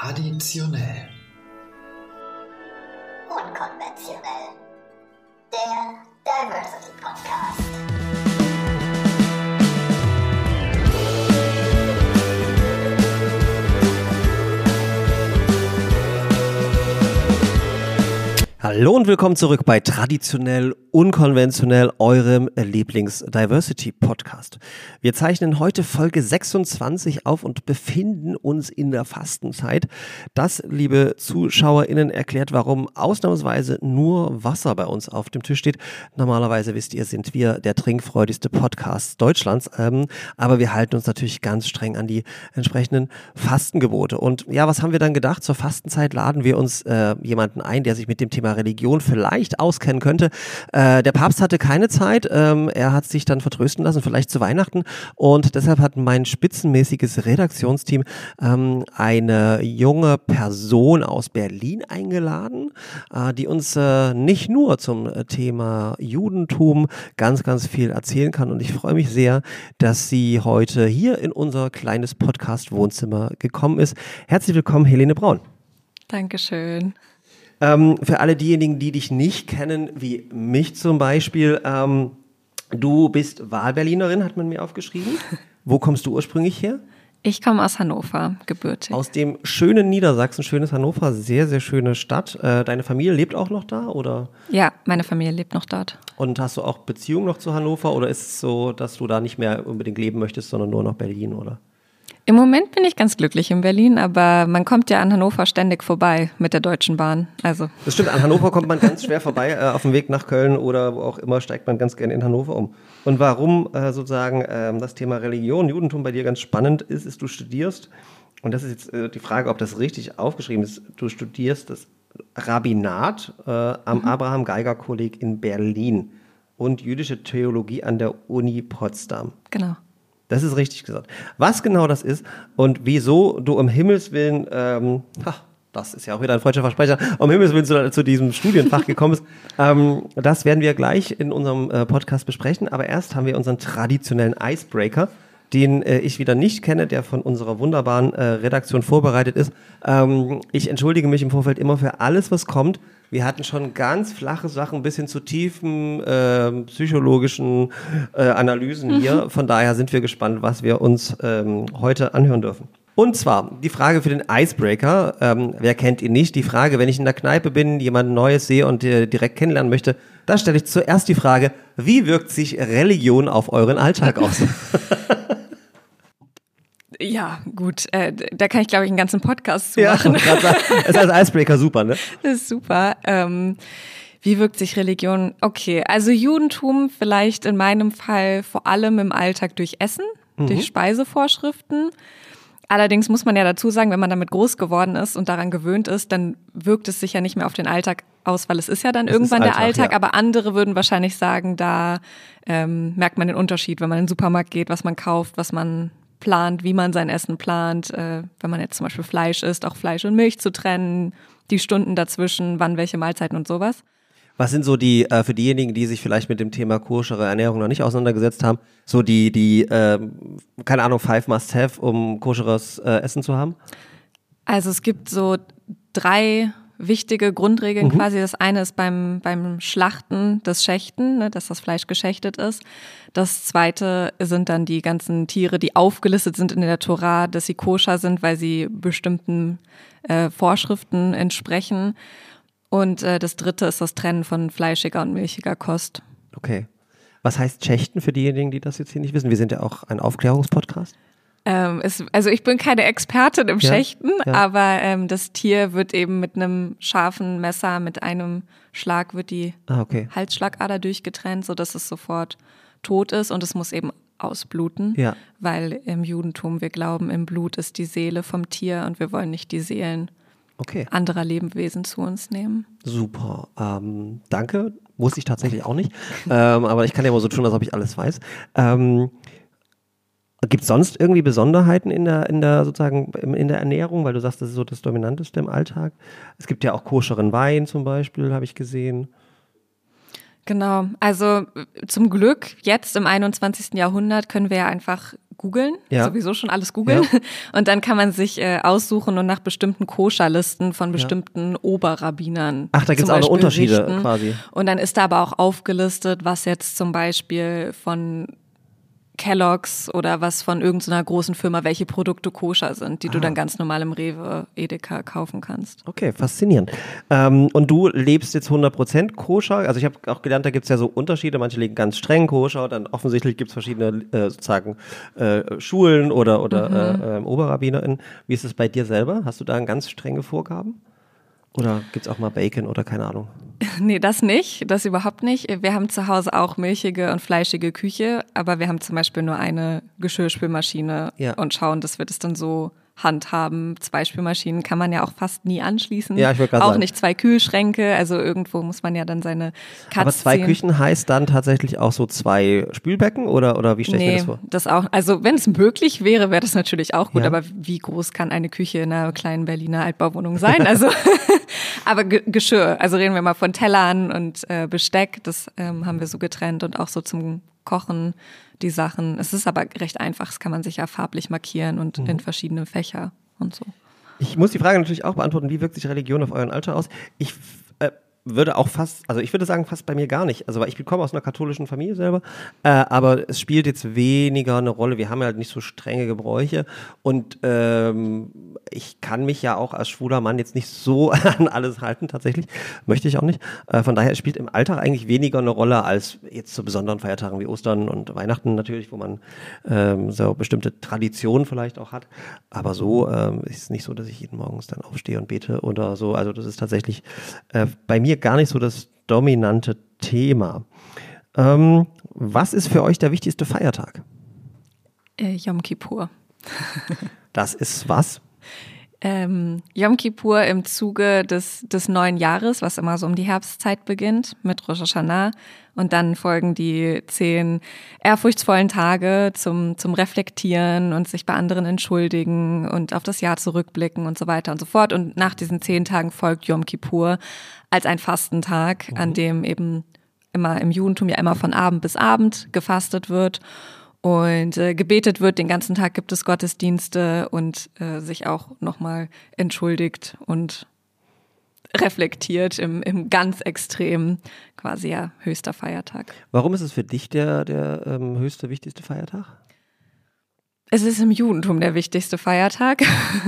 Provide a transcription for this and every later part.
Traditionell. Unkonventionell. Der Diversity Podcast. Hallo und willkommen zurück bei Traditionell Unkonventionell, eurem Lieblings-Diversity-Podcast. Wir zeichnen heute Folge 26 auf und befinden uns in der Fastenzeit. Das, liebe ZuschauerInnen, erklärt, warum ausnahmsweise nur Wasser bei uns auf dem Tisch steht. Normalerweise, wisst ihr, sind wir der trinkfreudigste Podcast Deutschlands, ähm, aber wir halten uns natürlich ganz streng an die entsprechenden Fastengebote. Und ja, was haben wir dann gedacht? Zur Fastenzeit laden wir uns äh, jemanden ein, der sich mit dem Thema Religion vielleicht auskennen könnte. Der Papst hatte keine Zeit. Ähm, er hat sich dann vertrösten lassen, vielleicht zu Weihnachten. Und deshalb hat mein spitzenmäßiges Redaktionsteam ähm, eine junge Person aus Berlin eingeladen, äh, die uns äh, nicht nur zum Thema Judentum ganz, ganz viel erzählen kann. Und ich freue mich sehr, dass sie heute hier in unser kleines Podcast-Wohnzimmer gekommen ist. Herzlich willkommen, Helene Braun. Dankeschön. Ähm, für alle diejenigen, die dich nicht kennen, wie mich zum Beispiel, ähm, du bist Wahlberlinerin, hat man mir aufgeschrieben. Wo kommst du ursprünglich her? Ich komme aus Hannover, gebürtig. Aus dem schönen Niedersachsen, schönes Hannover, sehr, sehr schöne Stadt. Äh, deine Familie lebt auch noch da, oder? Ja, meine Familie lebt noch dort. Und hast du auch Beziehung noch zu Hannover, oder ist es so, dass du da nicht mehr unbedingt leben möchtest, sondern nur noch Berlin, oder? Im Moment bin ich ganz glücklich in Berlin, aber man kommt ja an Hannover ständig vorbei mit der Deutschen Bahn. Also. Das stimmt, an Hannover kommt man ganz schwer vorbei. Äh, auf dem Weg nach Köln oder wo auch immer steigt man ganz gerne in Hannover um. Und warum äh, sozusagen äh, das Thema Religion, Judentum bei dir ganz spannend ist, ist, du studierst, und das ist jetzt äh, die Frage, ob das richtig aufgeschrieben ist, du studierst das Rabbinat äh, am mhm. Abraham Geiger Kolleg in Berlin und jüdische Theologie an der Uni Potsdam. Genau. Das ist richtig gesagt. Was genau das ist und wieso du um Himmels Willen, ähm, ha, das ist ja auch wieder ein freudscher Versprecher, um Himmels Willen zu, zu diesem Studienfach gekommen ist, ähm, das werden wir gleich in unserem äh, Podcast besprechen. Aber erst haben wir unseren traditionellen Icebreaker, den äh, ich wieder nicht kenne, der von unserer wunderbaren äh, Redaktion vorbereitet ist. Ähm, ich entschuldige mich im Vorfeld immer für alles, was kommt. Wir hatten schon ganz flache Sachen bis hin zu tiefen äh, psychologischen äh, Analysen hier. Von daher sind wir gespannt, was wir uns ähm, heute anhören dürfen. Und zwar die Frage für den Icebreaker. Ähm, wer kennt ihn nicht? Die Frage, wenn ich in der Kneipe bin, jemand Neues sehe und äh, direkt kennenlernen möchte, da stelle ich zuerst die Frage, wie wirkt sich Religion auf euren Alltag aus? Ja, gut. Äh, da kann ich, glaube ich, einen ganzen Podcast zu machen. Ja, ist als Icebreaker super, ne? Das ist super. Ähm, wie wirkt sich Religion? Okay, also Judentum vielleicht in meinem Fall vor allem im Alltag durch Essen, mhm. durch Speisevorschriften. Allerdings muss man ja dazu sagen, wenn man damit groß geworden ist und daran gewöhnt ist, dann wirkt es sich ja nicht mehr auf den Alltag aus, weil es ist ja dann es irgendwann Alltag, der Alltag. Ja. Aber andere würden wahrscheinlich sagen, da ähm, merkt man den Unterschied, wenn man in den Supermarkt geht, was man kauft, was man plant, wie man sein Essen plant, äh, wenn man jetzt zum Beispiel Fleisch isst, auch Fleisch und Milch zu trennen, die Stunden dazwischen, wann welche Mahlzeiten und sowas. Was sind so die, äh, für diejenigen, die sich vielleicht mit dem Thema koschere Ernährung noch nicht auseinandergesetzt haben, so die, die, äh, keine Ahnung, Five Must Have, um koscheres äh, Essen zu haben? Also es gibt so drei wichtige Grundregeln mhm. quasi. Das eine ist beim, beim Schlachten des Schächten, ne, dass das Fleisch geschächtet ist. Das zweite sind dann die ganzen Tiere, die aufgelistet sind in der Tora, dass sie koscher sind, weil sie bestimmten äh, Vorschriften entsprechen. Und äh, das dritte ist das Trennen von fleischiger und milchiger Kost. Okay. Was heißt Schächten für diejenigen, die das jetzt hier nicht wissen? Wir sind ja auch ein Aufklärungspodcast. Ähm, es, also ich bin keine Expertin im ja, Schächten, ja. aber ähm, das Tier wird eben mit einem scharfen Messer, mit einem Schlag wird die ah, okay. Halsschlagader durchgetrennt, sodass es sofort tot ist und es muss eben ausbluten, ja. weil im Judentum wir glauben, im Blut ist die Seele vom Tier und wir wollen nicht die Seelen okay. anderer Lebewesen zu uns nehmen. Super, ähm, danke. Wusste ich tatsächlich auch nicht, ähm, aber ich kann ja mal so tun, als ob ich alles weiß. Ähm, Gibt es sonst irgendwie Besonderheiten in der, in der sozusagen in der Ernährung, weil du sagst, das ist so das Dominanteste im Alltag? Es gibt ja auch koscheren Wein zum Beispiel, habe ich gesehen. Genau, also zum Glück jetzt im 21. Jahrhundert können wir ja einfach googeln, Ja. sowieso schon alles googeln. Und dann kann man sich äh, aussuchen und nach bestimmten Koscherlisten von bestimmten Oberrabbinern. Ach, da gibt's zum auch noch Unterschiede richten. quasi. Und dann ist da aber auch aufgelistet, was jetzt zum Beispiel von Kellogg's oder was von irgendeiner großen Firma, welche Produkte koscher sind, die du Ah. dann ganz normal im Rewe, Edeka kaufen kannst. Okay, faszinierend. Ähm, und du lebst jetzt 100% koscher. Also ich habe auch gelernt, da gibt es ja so Unterschiede. Manche legen ganz streng koscher, dann offensichtlich gibt es verschiedene äh, sozusagen äh, Schulen oder, oder äh, äh, OberrabbinerInnen. Wie ist es bei dir selber? Hast du da ganz strenge Vorgaben? Oder gibt es auch mal Bacon oder keine Ahnung? Nee, das nicht, das überhaupt nicht. Wir haben zu Hause auch milchige und fleischige Küche, aber wir haben zum Beispiel nur eine Geschirrspülmaschine Ja. und schauen, dass wir das dann so handhaben. Zwei Spülmaschinen kann man ja auch fast nie anschließen. Ja, ich wollte gerade Auch sagen. nicht zwei Kühlschränke, also irgendwo muss man ja dann seine Katze Aber zwei ziehen. Küchen heißt dann tatsächlich auch so zwei Spülbecken oder, oder wie stelle ich mir Nee, das vor? das auch. Also wenn es möglich wäre, wäre das natürlich auch gut. Ja. Aber wie groß kann eine Küche in einer kleinen Berliner Altbauwohnung sein? Also, aber Ge Geschirr. Also reden wir mal von Tellern und äh, Besteck. Das ähm, haben wir so getrennt und auch so zum Kochen die Sachen. Es ist aber recht einfach. Das kann man sich ja farblich markieren und Mhm. in verschiedene Fächer und so. Ich muss die Frage natürlich auch beantworten, wie wirkt sich Religion auf euren Alter aus? Ich äh, würde auch fast, also ich würde sagen, fast bei mir gar nicht. Also weil ich komme aus einer katholischen Familie selber, äh, aber es spielt jetzt weniger eine Rolle. Wir haben ja halt nicht so strenge Gebräuche und ähm, ich kann mich ja auch als schwuler Mann jetzt nicht so an alles halten, tatsächlich. Möchte ich auch nicht. Äh, von daher spielt im Alltag eigentlich weniger eine Rolle als jetzt zu besonderen Feiertagen wie Ostern und Weihnachten natürlich, wo man ähm, so bestimmte Traditionen vielleicht auch hat. Aber so ähm, ist es nicht so, dass ich jeden Morgens dann aufstehe und bete oder so. Also das ist tatsächlich äh, bei mir gar nicht so das dominante Thema. Ähm, was ist für euch der wichtigste Feiertag? Äh, Yom Kippur. Das ist was? Ähm, Yom Kippur im Zuge des, des neuen Jahres, was immer so um die Herbstzeit beginnt, mit Rosh Hashanah. Und dann folgen die zehn ehrfurchtsvollen Tage zum, zum Reflektieren und sich bei anderen entschuldigen und auf das Jahr zurückblicken und so weiter und so fort. Und nach diesen zehn Tagen folgt Yom Kippur als ein Fastentag, an dem eben immer im Judentum ja immer von Abend bis Abend gefastet wird und äh, gebetet wird. Den ganzen Tag gibt es Gottesdienste und äh, sich auch nochmal entschuldigt und reflektiert im, im ganz extremen, quasi ja höchster Feiertag. Warum ist es für dich der, der ähm, höchste, wichtigste Feiertag? Es ist im Judentum der wichtigste Feiertag.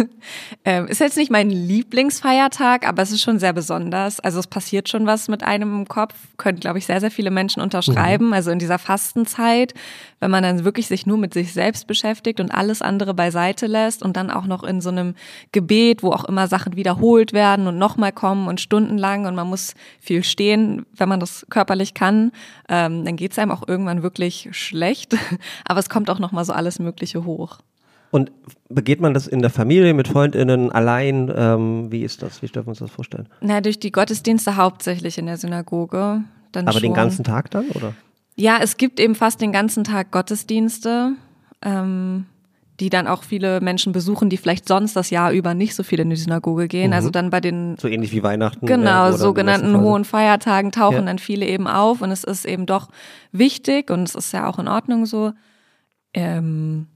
ähm, ist jetzt nicht mein Lieblingsfeiertag, aber es ist schon sehr besonders. Also es passiert schon was mit einem im Kopf, können, glaube ich, sehr, sehr viele Menschen unterschreiben. Also in dieser Fastenzeit, wenn man dann wirklich sich nur mit sich selbst beschäftigt und alles andere beiseite lässt und dann auch noch in so einem Gebet, wo auch immer Sachen wiederholt werden und nochmal kommen und stundenlang und man muss viel stehen, wenn man das körperlich kann, ähm, dann geht es einem auch irgendwann wirklich schlecht. Aber es kommt auch nochmal so alles Mögliche hoch. Und begeht man das in der Familie, mit FreundInnen, allein? Ähm, wie ist das? Wie dürfen wir uns das vorstellen? Na, durch die Gottesdienste hauptsächlich in der Synagoge. Dann Aber den schon. ganzen Tag dann, oder? Ja, es gibt eben fast den ganzen Tag Gottesdienste, ähm, die dann auch viele Menschen besuchen, die vielleicht sonst das Jahr über nicht so viel in die Synagoge gehen. Also dann bei den So ähnlich wie Weihnachten. Genau, äh, oder sogenannten hohen Feiertagen tauchen Ja. dann viele eben auf und es ist eben doch wichtig und es ist ja auch in Ordnung so. Ähm,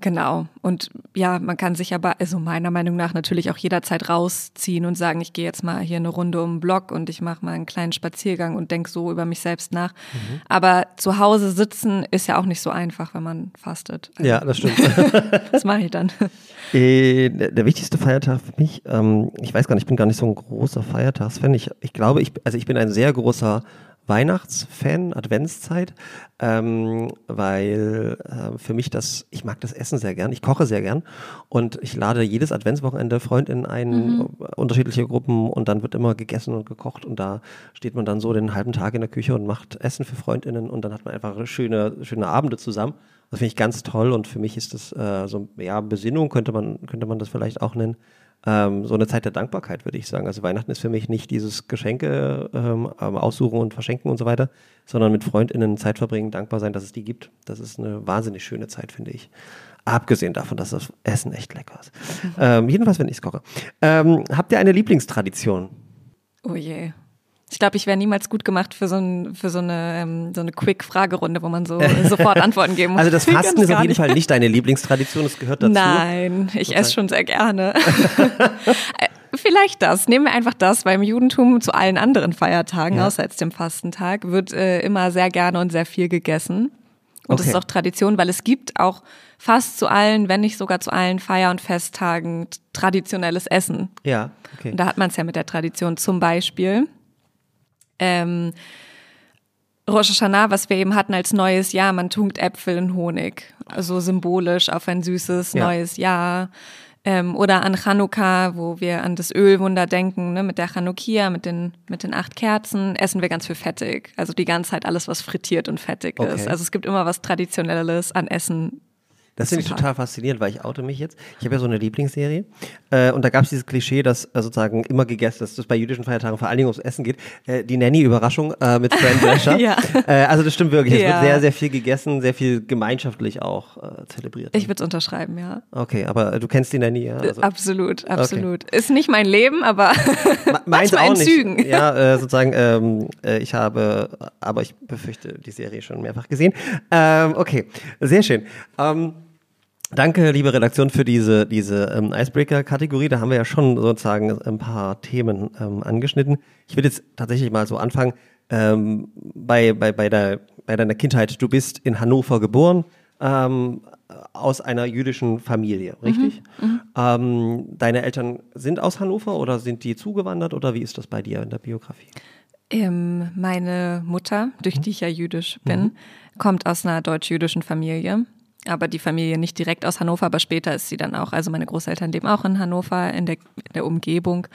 genau. Und ja, man kann sich aber, also meiner Meinung nach natürlich auch jederzeit rausziehen und sagen, ich gehe jetzt mal hier eine Runde um den Block und ich mache mal einen kleinen Spaziergang und denke so über mich selbst nach. Mhm. Aber zu Hause sitzen ist ja auch nicht so einfach, wenn man fastet. Also, Ja, das stimmt. Das mache ich dann. Äh, der, wichtigste Feiertag für mich, ähm, ich weiß gar nicht, ich bin gar nicht so ein großer Feiertagsfan. Ich, ich glaube, ich, also ich bin ein sehr großer Weihnachtsfan, Adventszeit, ähm, weil äh, für mich das, ich mag das Essen sehr gern, ich koche sehr gern und ich lade jedes Adventswochenende Freundinnen ein, unterschiedliche Gruppen und dann wird immer gegessen und gekocht und da steht man dann so den halben Tag in der Küche und macht Essen für Freundinnen und dann hat man einfach schöne, schöne Abende zusammen. Das finde ich ganz toll und für mich ist das äh, so, ja, Besinnung könnte man, könnte man das vielleicht auch nennen. Ähm, so eine Zeit der Dankbarkeit, würde ich sagen. Also Weihnachten ist für mich nicht dieses Geschenke ähm, aussuchen und verschenken und so weiter, sondern mit FreundInnen Zeit verbringen, dankbar sein, dass es die gibt. Das ist eine wahnsinnig schöne Zeit, finde ich. Abgesehen davon, dass das Essen echt lecker ist. Ähm, jedenfalls, wenn ich es koche. Ähm, habt ihr eine Lieblingstradition? Oh je. Ich glaube, ich wäre niemals gut gemacht für so, ein, für so eine, ähm, so eine Quick-Fragerunde, wo man so sofort Antworten geben muss. Also das Fasten ist auf jeden nicht. Fall nicht deine Lieblingstradition, es gehört dazu. Nein, ich esse schon sehr gerne. Äh, Vielleicht das. Nehmen wir einfach das, weil im Judentum zu allen anderen Feiertagen, Ja. außer jetzt dem Fastentag, wird äh, immer sehr gerne und sehr viel gegessen. Und das Okay. ist auch Tradition, weil es gibt auch fast zu allen, wenn nicht sogar zu allen Feier- und Festtagen traditionelles Essen. Ja, okay. Und da hat man es ja mit der Tradition zum Beispiel. Ähm, Rosh Hashanah, was wir eben hatten als neues Jahr, man tunkt Äpfel in Honig, also symbolisch auf ein süßes Ja. neues Jahr. Ähm, oder an Chanukka, wo wir an das Ölwunder denken, ne, mit der Chanukia, mit den, mit den acht Kerzen, essen wir ganz viel fettig. Also die ganze Zeit alles, was frittiert und fettig Okay. ist. Also es gibt immer was Traditionelles an Essen. Das finde ich total faszinierend, weil ich oute mich jetzt. Ich habe ja so eine Lieblingsserie äh, und da gab es dieses Klischee, dass äh, sozusagen immer gegessen, dass das bei jüdischen Feiertagen vor allen Dingen ums Essen geht. Äh, die Nanny-Überraschung äh, mit Fran Drescher. Ja. äh, also das stimmt wirklich. Es Ja. wird sehr, sehr viel gegessen, sehr viel gemeinschaftlich auch äh, zelebriert. Ich würde es unterschreiben, ja. okay, aber du kennst die Nanny, ja? Also, absolut, absolut. Ist nicht mein Leben, aber meins manchmal auch nicht. Zügen. Ja, sozusagen, ähm, äh, ich habe, aber ich befürchte, die Serie schon mehrfach gesehen. Ähm, okay, sehr schön. Ähm, Danke, liebe Redaktion, für diese, diese ähm, Icebreaker-Kategorie. Da haben wir ja schon sozusagen ein paar Themen ähm, angeschnitten. Ich will jetzt tatsächlich mal so anfangen. Ähm, bei, bei, bei, der, bei deiner Kindheit, du bist in Hannover geboren, ähm, aus einer jüdischen Familie, richtig? Ähm, deine Eltern sind aus Hannover oder sind die zugewandert oder wie ist das bei dir in der Biografie? Ähm, meine Mutter, durch die ich ja jüdisch bin, kommt aus einer deutsch-jüdischen Familie. Aber die Familie nicht direkt aus Hannover, aber später ist sie dann auch. Also meine Großeltern leben auch in Hannover, in der, in der Umgebung.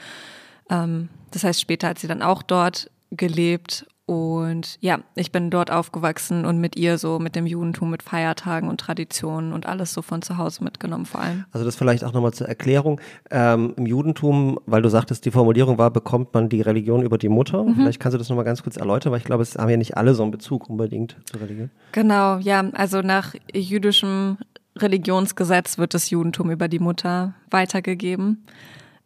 Ähm, das heißt, später hat sie dann auch dort gelebt. Und ja, ich bin dort aufgewachsen und mit ihr so mit dem Judentum, mit Feiertagen und Traditionen und alles so von zu Hause mitgenommen vor allem. Also das vielleicht auch nochmal zur Erklärung. Ähm, Im Judentum, weil du sagtest, die Formulierung war, bekommt man die Religion über die Mutter. Vielleicht kannst du das nochmal ganz kurz erläutern, weil ich glaube, es haben ja nicht alle so einen Bezug unbedingt zur Religion. Genau, ja, also nach jüdischem Religionsgesetz wird das Judentum über die Mutter weitergegeben,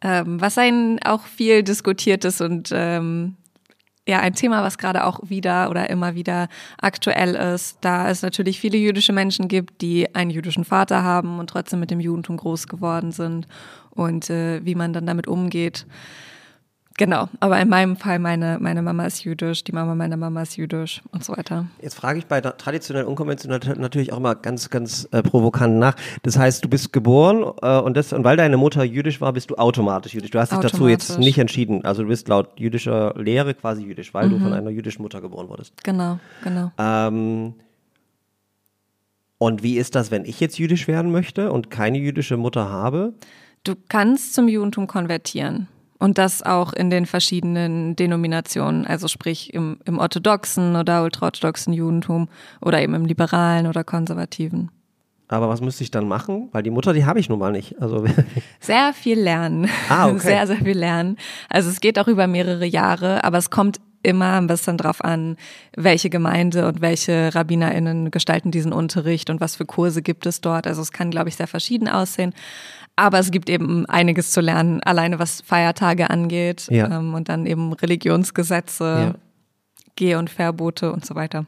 ähm, was ein auch viel diskutiertes und ähm, ja ein Thema, was gerade auch wieder oder immer wieder aktuell ist, da es natürlich viele jüdische Menschen gibt, die einen jüdischen Vater haben und trotzdem mit dem Judentum groß geworden sind und äh, wie man dann damit umgeht. Genau, aber in meinem Fall, meine, meine Mama ist jüdisch, die Mama meiner Mama ist jüdisch und so weiter. Jetzt frage ich bei traditionell unkonventionell natürlich auch mal ganz, ganz äh, provokant nach. Das heißt, du bist geboren äh, und, das, und weil deine Mutter jüdisch war, bist du automatisch jüdisch. Du hast dich dazu jetzt nicht entschieden. Also du bist laut jüdischer Lehre quasi jüdisch, weil du von einer jüdischen Mutter geboren wurdest. Genau, genau. Ähm, und wie ist das, wenn ich jetzt jüdisch werden möchte und keine jüdische Mutter habe? Du kannst zum Judentum konvertieren. Und das auch in den verschiedenen Denominationen, also sprich im, im orthodoxen oder ultraorthodoxen Judentum oder eben im liberalen oder konservativen. Aber was müsste ich dann machen? Weil die Mutter, die habe ich nun mal nicht. Also Sehr viel lernen. Ah, okay. Sehr, sehr viel lernen. Also es geht auch über mehrere Jahre, aber es kommt immer ein bisschen drauf an, welche Gemeinde und welche RabbinerInnen gestalten diesen Unterricht und was für Kurse gibt es dort. Also es kann, glaube ich, sehr verschieden aussehen. Aber es gibt eben einiges zu lernen, alleine was Feiertage angeht Ja. ähm, und dann eben Religionsgesetze, Ja. Geh- und Verbote und so weiter.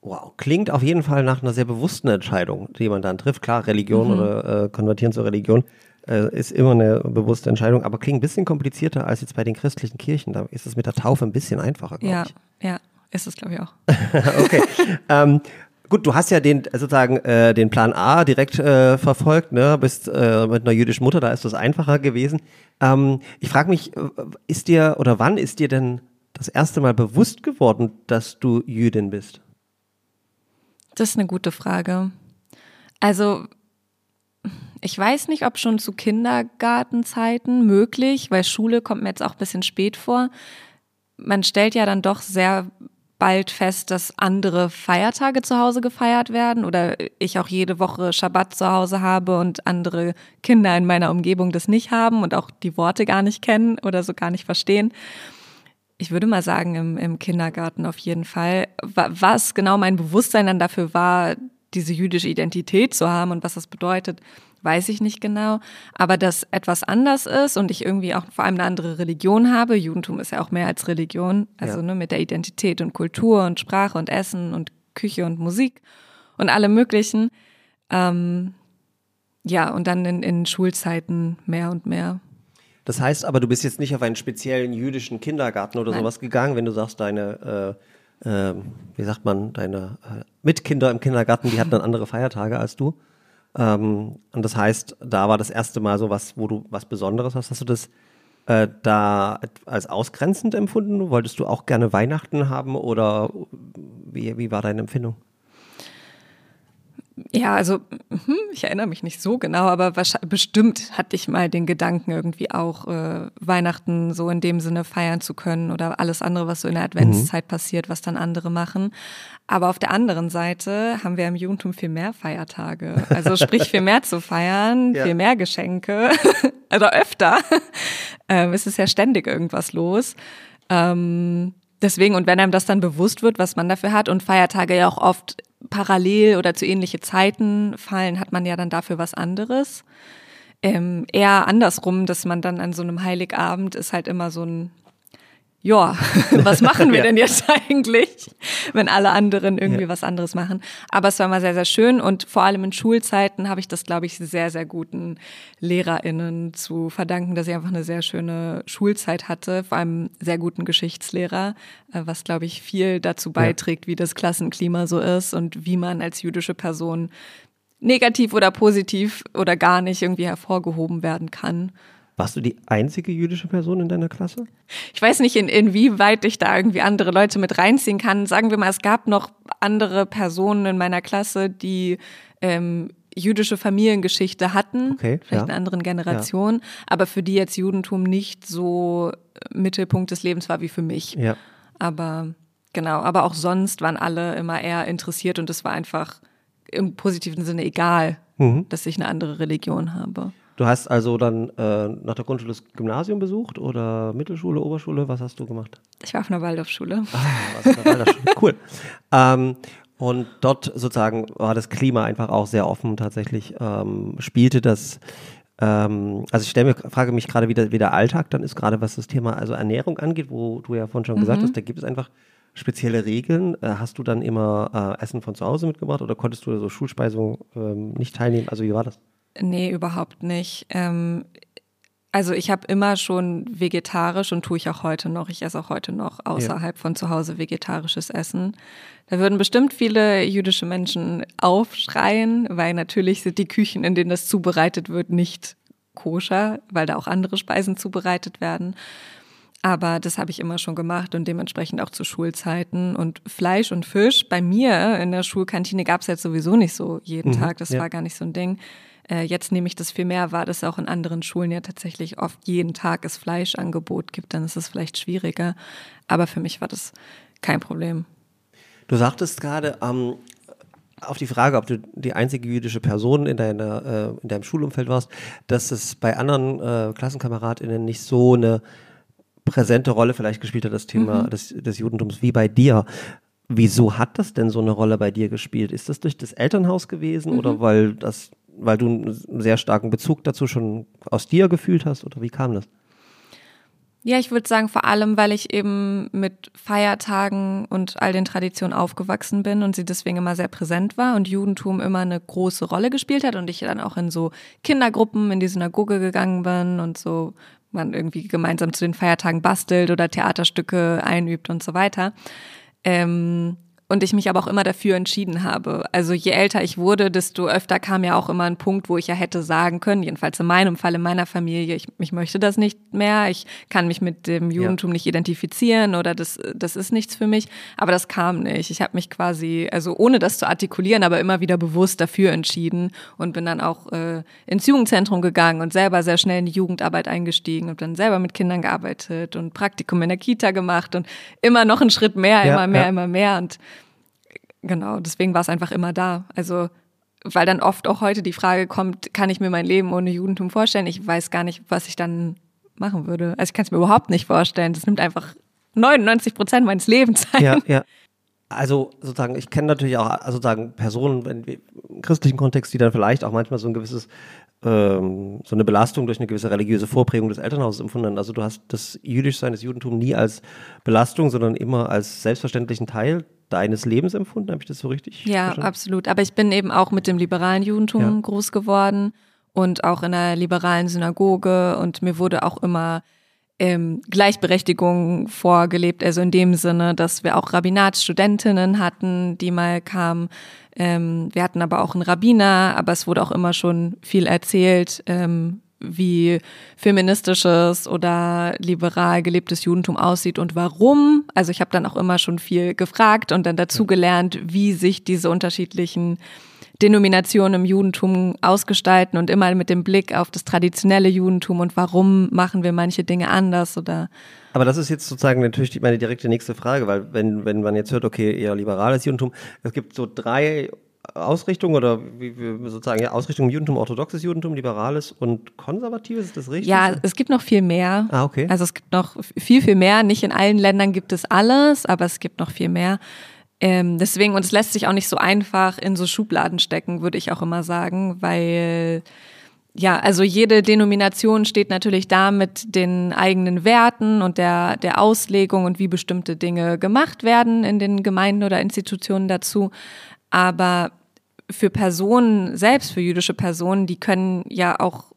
Wow, klingt auf jeden Fall nach einer sehr bewussten Entscheidung, die man dann trifft. Klar, Religion oder äh, konvertieren zur Religion äh, ist immer eine bewusste Entscheidung, aber klingt ein bisschen komplizierter als jetzt bei den christlichen Kirchen. Da ist es mit der Taufe ein bisschen einfacher, glaube Ja, ich. ja, ist es, glaube ich, auch. okay. ähm, gut, du hast ja den äh, sozusagen äh, den Plan A direkt äh, verfolgt, ne? Bist äh, mit einer jüdischen Mutter, da ist das einfacher gewesen. Ähm, ich frage mich, ist dir oder wann ist dir denn das erste Mal bewusst geworden, dass du Jüdin bist? Das ist eine gute Frage. Also, ich weiß nicht, ob schon zu Kindergartenzeiten möglich, weil Schule kommt mir jetzt auch ein bisschen spät vor. Man stellt ja dann doch sehr bald fest, dass andere Feiertage zu Hause gefeiert werden oder ich auch jede Woche Schabbat zu Hause habe und andere Kinder in meiner Umgebung das nicht haben und auch die Worte gar nicht kennen oder so gar nicht verstehen. Ich würde mal sagen, im, im Kindergarten auf jeden Fall. Wa- Was genau mein Bewusstsein dann dafür war, diese jüdische Identität zu haben und was das bedeutet, weiß ich nicht genau. Aber dass etwas anders ist und ich irgendwie auch vor allem eine andere Religion habe. Judentum ist ja auch mehr als Religion. Also Ja. ne, mit der Identität und Kultur und Sprache und Essen und Küche und Musik und allem Möglichen. Ähm, ja, und dann in, in Schulzeiten mehr und mehr. Das heißt aber, du bist jetzt nicht auf einen speziellen jüdischen Kindergarten oder Nein. sowas gegangen, wenn du sagst, deine, äh, äh, wie sagt man, deine äh, Mitkinder im Kindergarten, die hatten dann andere Feiertage als du. Ähm, und das heißt, da war das erste Mal so was, wo du was Besonderes hast. Hast du das äh, da als ausgrenzend empfunden? Wolltest du auch gerne Weihnachten haben oder wie, wie war deine Empfindung? Ja, also hm, ich erinnere mich nicht so genau, aber bestimmt hatte ich mal den Gedanken irgendwie auch äh, Weihnachten so in dem Sinne feiern zu können oder alles andere, was so in der Adventszeit passiert, was dann andere machen. Aber auf der anderen Seite haben wir im Judentum viel mehr Feiertage. Also sprich viel mehr zu feiern, Ja. viel mehr Geschenke, also öfter. ähm, es ist ja ständig irgendwas los. Ähm, deswegen, und wenn einem das dann bewusst wird, was man dafür hat, und Feiertage ja auch oft parallel oder zu ähnliche Zeiten fallen, hat man ja dann dafür was anderes. Ähm, eher andersrum, dass man dann an so einem Heiligabend ist halt immer so ein, ja, was machen wir Ja. denn jetzt eigentlich, wenn alle anderen irgendwie Ja. was anderes machen. Aber es war immer sehr, sehr schön und vor allem in Schulzeiten habe ich das, glaube ich, sehr, sehr guten LehrerInnen zu verdanken, dass ich einfach eine sehr schöne Schulzeit hatte, vor allem sehr guten Geschichtslehrer, äh, was, glaube ich, viel dazu beiträgt, wie das Klassenklima so ist und wie man als jüdische Person negativ oder positiv oder gar nicht irgendwie hervorgehoben werden kann. Warst du die einzige jüdische Person in deiner Klasse? Ich weiß nicht, in, inwieweit ich da irgendwie andere Leute mit reinziehen kann. Sagen wir mal, es gab noch andere Personen in meiner Klasse, die ähm, jüdische Familiengeschichte hatten, Okay, vielleicht ja. in einer anderen Generation, aber für die jetzt Judentum nicht so Mittelpunkt des Lebens war wie für mich. Ja. Aber genau, aber auch sonst waren alle immer eher interessiert und es war einfach im positiven Sinne egal, Mhm. dass ich eine andere Religion habe. Du hast also dann äh, nach der Grundschule das Gymnasium besucht oder Mittelschule, Oberschule? Was hast du gemacht? Ich war auf einer Waldorfschule. Ah, in der Waldorfschule. cool. Ähm, und dort sozusagen war das Klima einfach auch sehr offen tatsächlich. Ähm, spielte das, ähm, also ich stelle mir, frage mich gerade, wie der, wie der Alltag dann ist, gerade was das Thema also Ernährung angeht, wo du ja vorhin schon gesagt hast, da gibt es einfach spezielle Regeln. Äh, hast du dann immer äh, Essen von zu Hause mitgebracht oder konntest du so Schulspeisung ähm, nicht teilnehmen? Also wie war das? Nee, überhaupt nicht. Ähm, also ich habe immer schon vegetarisch und tue ich auch heute noch. Ich esse auch heute noch außerhalb von zu Hause vegetarisches Essen. Da würden bestimmt viele jüdische Menschen aufschreien, weil natürlich sind die Küchen, in denen das zubereitet wird, nicht koscher, weil da auch andere Speisen zubereitet werden. Aber das habe ich immer schon gemacht und dementsprechend auch zu Schulzeiten. Und Fleisch und Fisch, bei mir in der Schulkantine gab es jetzt sowieso nicht so jeden Tag. Das ja. war gar nicht so ein Ding. Äh, jetzt nehme ich das viel mehr wahr, dass auch in anderen Schulen ja tatsächlich oft jeden Tag es Fleischangebot gibt. Dann ist es vielleicht schwieriger. Aber für mich war das kein Problem. Du sagtest gerade ähm, auf die Frage, ob du die einzige jüdische Person in, deiner, äh, in deinem Schulumfeld warst, dass es bei anderen äh, KlassenkameradInnen nicht so eine präsente Rolle vielleicht gespielt hat, das Thema des, des Judentums, wie bei dir. Wieso hat das denn so eine Rolle bei dir gespielt? Ist das durch das Elternhaus gewesen oder weil das, weil du einen sehr starken Bezug dazu schon aus dir gefühlt hast oder wie kam das? Ja, ich würde sagen, vor allem, weil ich eben mit Feiertagen und all den Traditionen aufgewachsen bin und sie deswegen immer sehr präsent war und Judentum immer eine große Rolle gespielt hat und ich dann auch in so Kindergruppen in die Synagoge gegangen bin und so man irgendwie gemeinsam zu den Feiertagen bastelt oder Theaterstücke einübt und so weiter. Ähm, und ich mich aber auch immer dafür entschieden habe. Also je älter ich wurde, desto öfter kam ja auch immer ein Punkt, wo ich ja hätte sagen können, jedenfalls in meinem Fall, in meiner Familie, ich, ich möchte das nicht mehr, ich kann mich mit dem Judentum nicht identifizieren oder das, das ist nichts für mich. Aber das kam nicht. Ich habe mich quasi, also ohne das zu artikulieren, aber immer wieder bewusst dafür entschieden und bin dann auch äh, ins Jugendzentrum gegangen und selber sehr schnell in die Jugendarbeit eingestiegen und dann selber mit Kindern gearbeitet und Praktikum in der Kita gemacht und immer noch einen Schritt mehr, Ja, immer mehr, ja. immer mehr und Genau, deswegen war es einfach immer da. Also, weil dann oft auch heute die Frage kommt, kann ich mir mein Leben ohne Judentum vorstellen? Ich weiß gar nicht, was ich dann machen würde. Also ich kann es mir überhaupt nicht vorstellen. Das nimmt einfach 99 Prozent meines Lebens ein. Ja, ja. Also sozusagen, ich kenne natürlich auch sozusagen Personen wenn im christlichen Kontext, die dann vielleicht auch manchmal so ein gewisses ähm, so eine Belastung durch eine gewisse religiöse Vorprägung des Elternhauses empfunden. Also du hast das Jüdischsein, das Judentum nie als Belastung, sondern immer als selbstverständlichen Teil deines Lebens empfunden. Habe ich das so richtig? Ja, verstanden? absolut. Aber ich bin eben auch mit dem liberalen Judentum Ja. groß geworden und auch in einer liberalen Synagoge und mir wurde auch immer ähm, Gleichberechtigung vorgelebt, also in dem Sinne, dass wir auch Rabbinatsstudentinnen hatten, die mal kamen. Ähm, wir hatten aber auch einen Rabbiner, aber es wurde auch immer schon viel erzählt, ähm, wie feministisches oder liberal gelebtes Judentum aussieht und warum. Also ich habe dann auch immer schon viel gefragt und dann dazu gelernt, wie sich diese unterschiedlichen Denominationen im Judentum ausgestalten und immer mit dem Blick auf das traditionelle Judentum und warum machen wir manche Dinge anders oder Aber das ist jetzt sozusagen natürlich meine direkte nächste Frage, weil wenn, wenn man jetzt hört, okay, eher liberales Judentum, es gibt so drei Ausrichtungen oder wie, wie sozusagen ja, Ausrichtungen im Judentum, orthodoxes Judentum, liberales und konservatives, ist das richtig? Ja, es gibt noch viel mehr. Ah, okay. Also es gibt noch viel, viel mehr. Nicht in allen Ländern gibt es alles, aber es gibt noch viel mehr. Ähm, deswegen, und es lässt sich auch nicht so einfach in so Schubladen stecken, würde ich auch immer sagen, weil ja, also jede Denomination steht natürlich da mit den eigenen Werten und der, der Auslegung und wie bestimmte Dinge gemacht werden in den Gemeinden oder Institutionen dazu. Aber für Personen, selbst für jüdische Personen, die können ja auch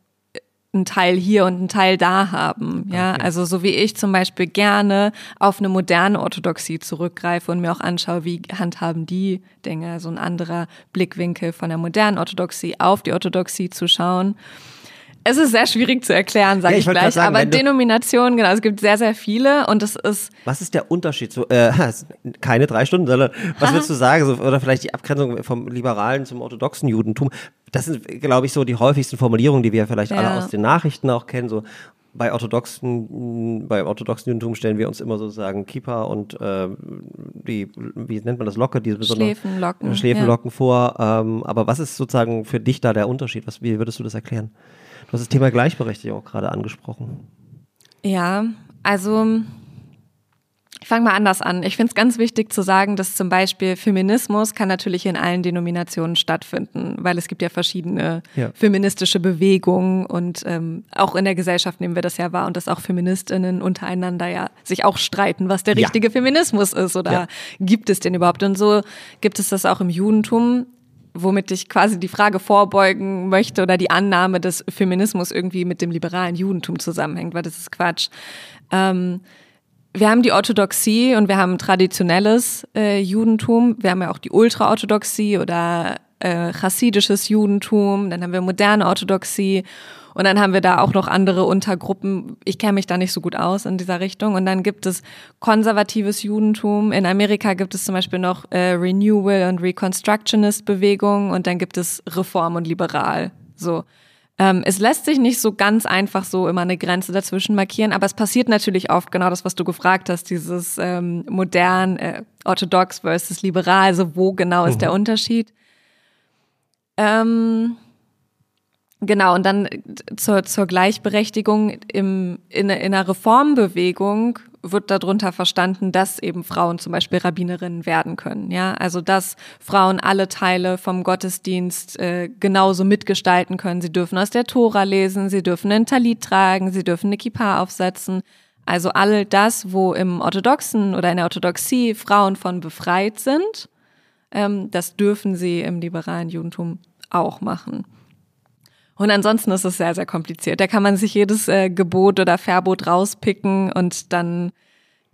einen Teil hier und einen Teil da haben. Ja, also so wie ich zum Beispiel gerne auf eine moderne Orthodoxie zurückgreife und mir auch anschaue, wie handhaben die Dinge, so ein anderer Blickwinkel von der modernen Orthodoxie auf die Orthodoxie zu schauen. Es ist sehr schwierig zu erklären, sage Ja, ich ich, gleich. sagen, aber Denominationen, genau, es gibt sehr, sehr viele und es ist Was ist der Unterschied? So, äh, keine drei Stunden, sondern was würdest du sagen? So, oder vielleicht die Abgrenzung vom liberalen zum orthodoxen Judentum. Das sind, glaube ich, so die häufigsten Formulierungen, die wir vielleicht alle Ja. aus den Nachrichten auch kennen. So bei orthodoxen, beim orthodoxen Judentum stellen wir uns immer sozusagen Kippa und äh, die, wie nennt man das, Locke, diese besondere Schläfenlocken, Schläfenlocken vor. Ähm, aber was ist sozusagen für dich da der Unterschied? Was, wie würdest du das erklären? Du hast das Thema Gleichberechtigung auch gerade angesprochen. Ja, also ich fange mal anders an. Ich finde es ganz wichtig zu sagen, dass zum Beispiel Feminismus kann natürlich in allen Denominationen stattfinden, weil es gibt ja verschiedene Ja. feministische Bewegungen und ähm, auch in der Gesellschaft nehmen wir das ja wahr und dass auch Feministinnen untereinander ja sich auch streiten, was der Ja. richtige Feminismus ist oder Ja. gibt es den überhaupt? Und so gibt es das auch im Judentum womit ich quasi die Frage vorbeugen möchte oder die Annahme, dass Feminismus irgendwie mit dem liberalen Judentum zusammenhängt, weil das ist Quatsch. Ähm, wir haben die Orthodoxie und wir haben traditionelles äh, Judentum. Wir haben ja auch die Ultraorthodoxie oder äh, chassidisches Judentum. Dann haben wir moderne Orthodoxie. Und dann haben wir da auch noch andere Untergruppen. Ich kenne mich da nicht so gut aus in dieser Richtung. Und dann gibt es konservatives Judentum. In Amerika gibt es zum Beispiel noch äh, Renewal und Reconstructionist Bewegung. Und dann gibt es Reform und Liberal. So. Ähm, es lässt sich nicht so ganz einfach so immer eine Grenze dazwischen markieren, aber es passiert natürlich oft genau das, was du gefragt hast, dieses ähm, modern, äh, orthodox versus liberal, also wo genau ist der Unterschied? Ähm, genau, und dann zur, zur Gleichberechtigung im, in, in einer Reformbewegung wird darunter verstanden, dass eben Frauen zum Beispiel Rabbinerinnen werden können. Ja, also dass Frauen alle Teile vom Gottesdienst äh, genauso mitgestalten können. Sie dürfen aus der Tora lesen, sie dürfen einen Talit tragen, sie dürfen eine Kippa aufsetzen. Also all das, wo im Orthodoxen oder in der Orthodoxie Frauen von befreit sind, ähm, das dürfen sie im liberalen Judentum auch machen. Und ansonsten ist es sehr, sehr kompliziert. Da kann man sich jedes äh, Gebot oder Verbot rauspicken und dann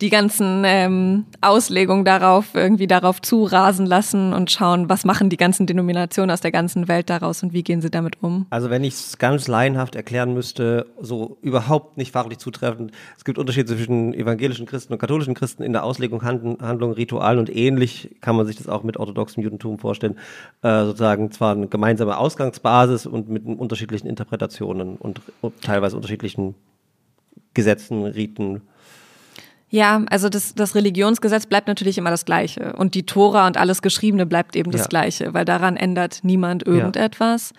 die ganzen ähm, Auslegungen darauf irgendwie darauf zurasen lassen und schauen, was machen die ganzen Denominationen aus der ganzen Welt daraus und wie gehen sie damit um. Also wenn ich es ganz laienhaft erklären müsste, so überhaupt nicht fachlich zutreffend, es gibt Unterschiede zwischen evangelischen Christen und katholischen Christen in der Auslegung, Hand, Handlung, Ritualen und ähnlich kann man sich das auch mit orthodoxem Judentum vorstellen. Äh, sozusagen zwar eine gemeinsame Ausgangsbasis und mit unterschiedlichen Interpretationen und teilweise unterschiedlichen Gesetzen, Riten. Ja, also das, das Religionsgesetz bleibt natürlich immer das Gleiche. Und die Tora und alles Geschriebene bleibt eben das Ja. Gleiche, weil daran ändert niemand irgendetwas.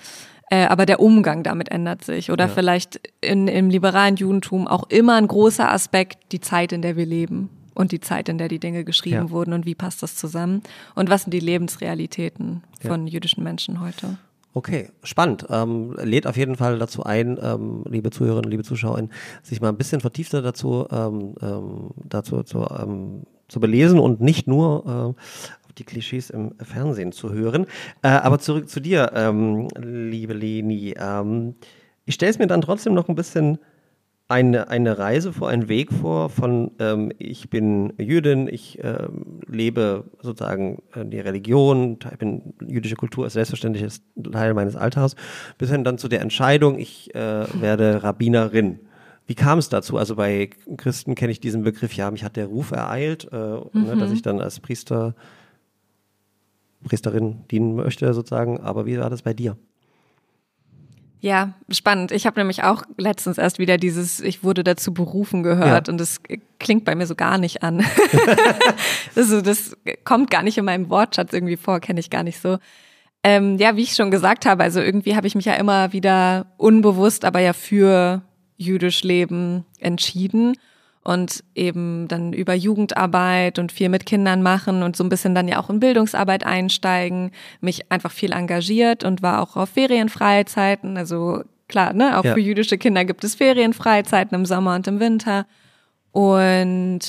Äh, aber der Umgang damit ändert sich. Oder vielleicht in, im liberalen Judentum auch immer ein großer Aspekt, die Zeit, in der wir leben. und die Zeit, in der die Dinge geschrieben Ja. wurden und wie passt das zusammen und was sind die Lebensrealitäten Ja. von jüdischen Menschen heute. Okay, spannend. Ähm, lädt auf jeden Fall dazu ein, ähm, liebe Zuhörerinnen, liebe Zuschauerinnen, sich mal ein bisschen vertiefter dazu, ähm, ähm, dazu zu, ähm, zu belesen und nicht nur äh, die Klischees im Fernsehen zu hören. Äh, aber zurück zu dir, ähm, liebe Leni. Ich stelle es mir dann trotzdem noch ein bisschen eine, eine Reise vor, einen Weg vor von ähm, ich bin Jüdin, ich ähm, lebe sozusagen äh, die Religion, ich bin jüdische Kultur ist selbstverständliches Teil meines Alltags, bis hin dann zu der Entscheidung, ich äh, werde Rabbinerin. Wie kam es dazu? Also bei Christen kenne ich diesen Begriff, ja, mich hat der Ruf ereilt, äh, ne, dass ich dann als Priester, Priesterin dienen möchte sozusagen. Aber wie war das bei dir? Ja, spannend. Ich habe nämlich auch letztens erst wieder dieses Ich wurde dazu berufen gehört Ja. und das klingt bei mir so gar nicht an. also das kommt gar nicht in meinem Wortschatz irgendwie vor, kenne ich gar nicht so. Ähm, ja, wie ich schon gesagt habe, also irgendwie habe ich mich ja immer wieder unbewusst, aber ja für jüdisch Leben entschieden und eben dann über Jugendarbeit und viel mit Kindern machen und so ein bisschen dann ja auch in Bildungsarbeit einsteigen, mich einfach viel engagiert und war auch auf Ferienfreizeiten, also klar, ne, auch Ja. für jüdische Kinder gibt es Ferienfreizeiten im Sommer und im Winter und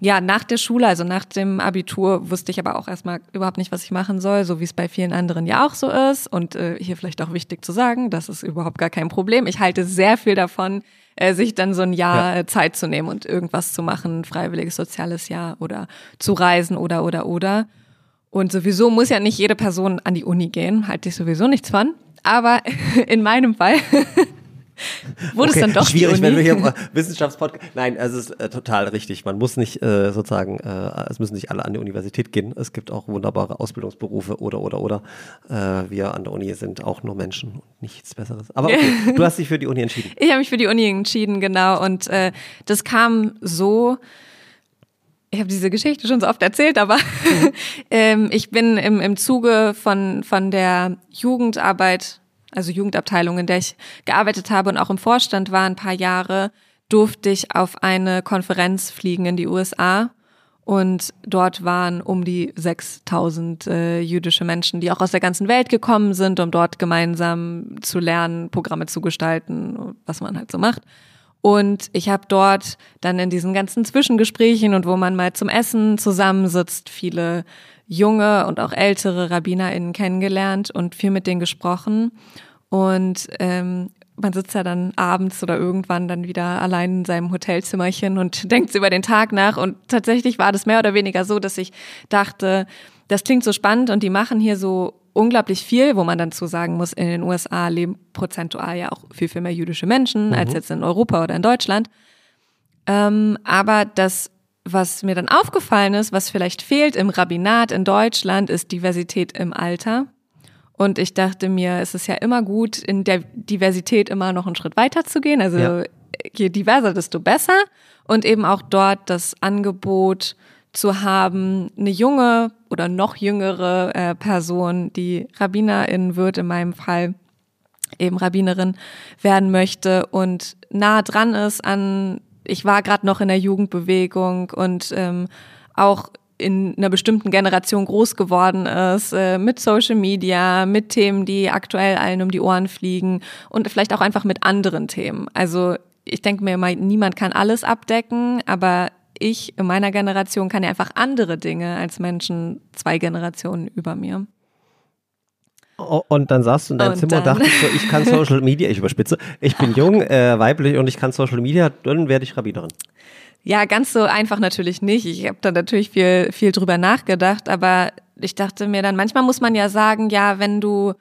ja, nach der Schule, also nach dem Abitur, wusste ich aber auch erstmal überhaupt nicht, was ich machen soll, so wie es bei vielen anderen ja auch so ist. Und äh, hier vielleicht auch wichtig zu sagen, das ist überhaupt gar kein Problem. Ich halte sehr viel davon, äh, sich dann so ein Jahr Ja. äh, Zeit zu nehmen und irgendwas zu machen, ein freiwilliges soziales Jahr oder zu reisen oder oder oder. Und sowieso muss ja nicht jede Person an die Uni gehen, halte ich sowieso nichts von. Aber in meinem Fall wurde es dann doch schwierig, die wenn wir hier Wissenschaftspodcast. Nein, es ist äh, total richtig. Man muss nicht äh, sozusagen, äh, es müssen nicht alle an die Universität gehen. Es gibt auch wunderbare Ausbildungsberufe oder oder oder. Äh, wir an der Uni sind auch nur Menschen und nichts Besseres. Aber okay, du hast dich für die Uni entschieden. Ich habe mich für die Uni entschieden, genau. Und äh, das kam so. Ich habe diese Geschichte schon so oft erzählt, aber ähm, ich bin im, im Zuge von, von der Jugendarbeit, also Jugendabteilung, in der ich gearbeitet habe und auch im Vorstand war ein paar Jahre, durfte ich auf eine Konferenz fliegen in die USA. Und dort waren um die 6000 äh, jüdische Menschen, die auch aus der ganzen Welt gekommen sind, um dort gemeinsam zu lernen, Programme zu gestalten, was man halt so macht. Und ich habe dort dann in diesen ganzen Zwischengesprächen und wo man mal zum Essen zusammensitzt, viele junge und auch ältere RabbinerInnen kennengelernt und viel mit denen gesprochen. Und ähm, man sitzt ja dann abends oder irgendwann dann wieder allein in seinem Hotelzimmerchen und denkt über den Tag nach. Und tatsächlich war das mehr oder weniger so, dass ich dachte, das klingt so spannend und die machen hier so unglaublich viel, wo man dann zu sagen muss, in den USA leben prozentual ja auch viel, viel mehr jüdische Menschen als jetzt in Europa oder in Deutschland. Ähm, aber das, was mir dann aufgefallen ist, was vielleicht fehlt im Rabbinat in Deutschland, ist Diversität im Alter. Und ich dachte mir, es ist ja immer gut, in der Diversität immer noch einen Schritt weiter zu gehen. Also Ja. je diverser, desto besser. Und eben auch dort das Angebot zu haben, eine junge oder noch jüngere äh, Person, die Rabbinerin wird in meinem Fall, eben Rabbinerin werden möchte und nah dran ist an, ich war gerade noch in der Jugendbewegung und ähm, auch in einer bestimmten Generation groß geworden ist, äh, mit Social Media, mit Themen, die aktuell allen um die Ohren fliegen und vielleicht auch einfach mit anderen Themen. Also ich denke mir immer, niemand kann alles abdecken, aber ich in meiner Generation kann ja einfach andere Dinge als Menschen zwei Generationen über mir. Und dann saßt du in deinem Und Zimmer und dann- dachtest so, ich kann Social Media, ich überspitze, ich bin jung, äh, weiblich und ich kann Social Media, dann werde ich Rabbinerin. Ja, ganz so einfach natürlich nicht. Ich habe da natürlich viel, viel drüber nachgedacht, aber ich dachte mir dann, manchmal muss man ja sagen, ja, wenn du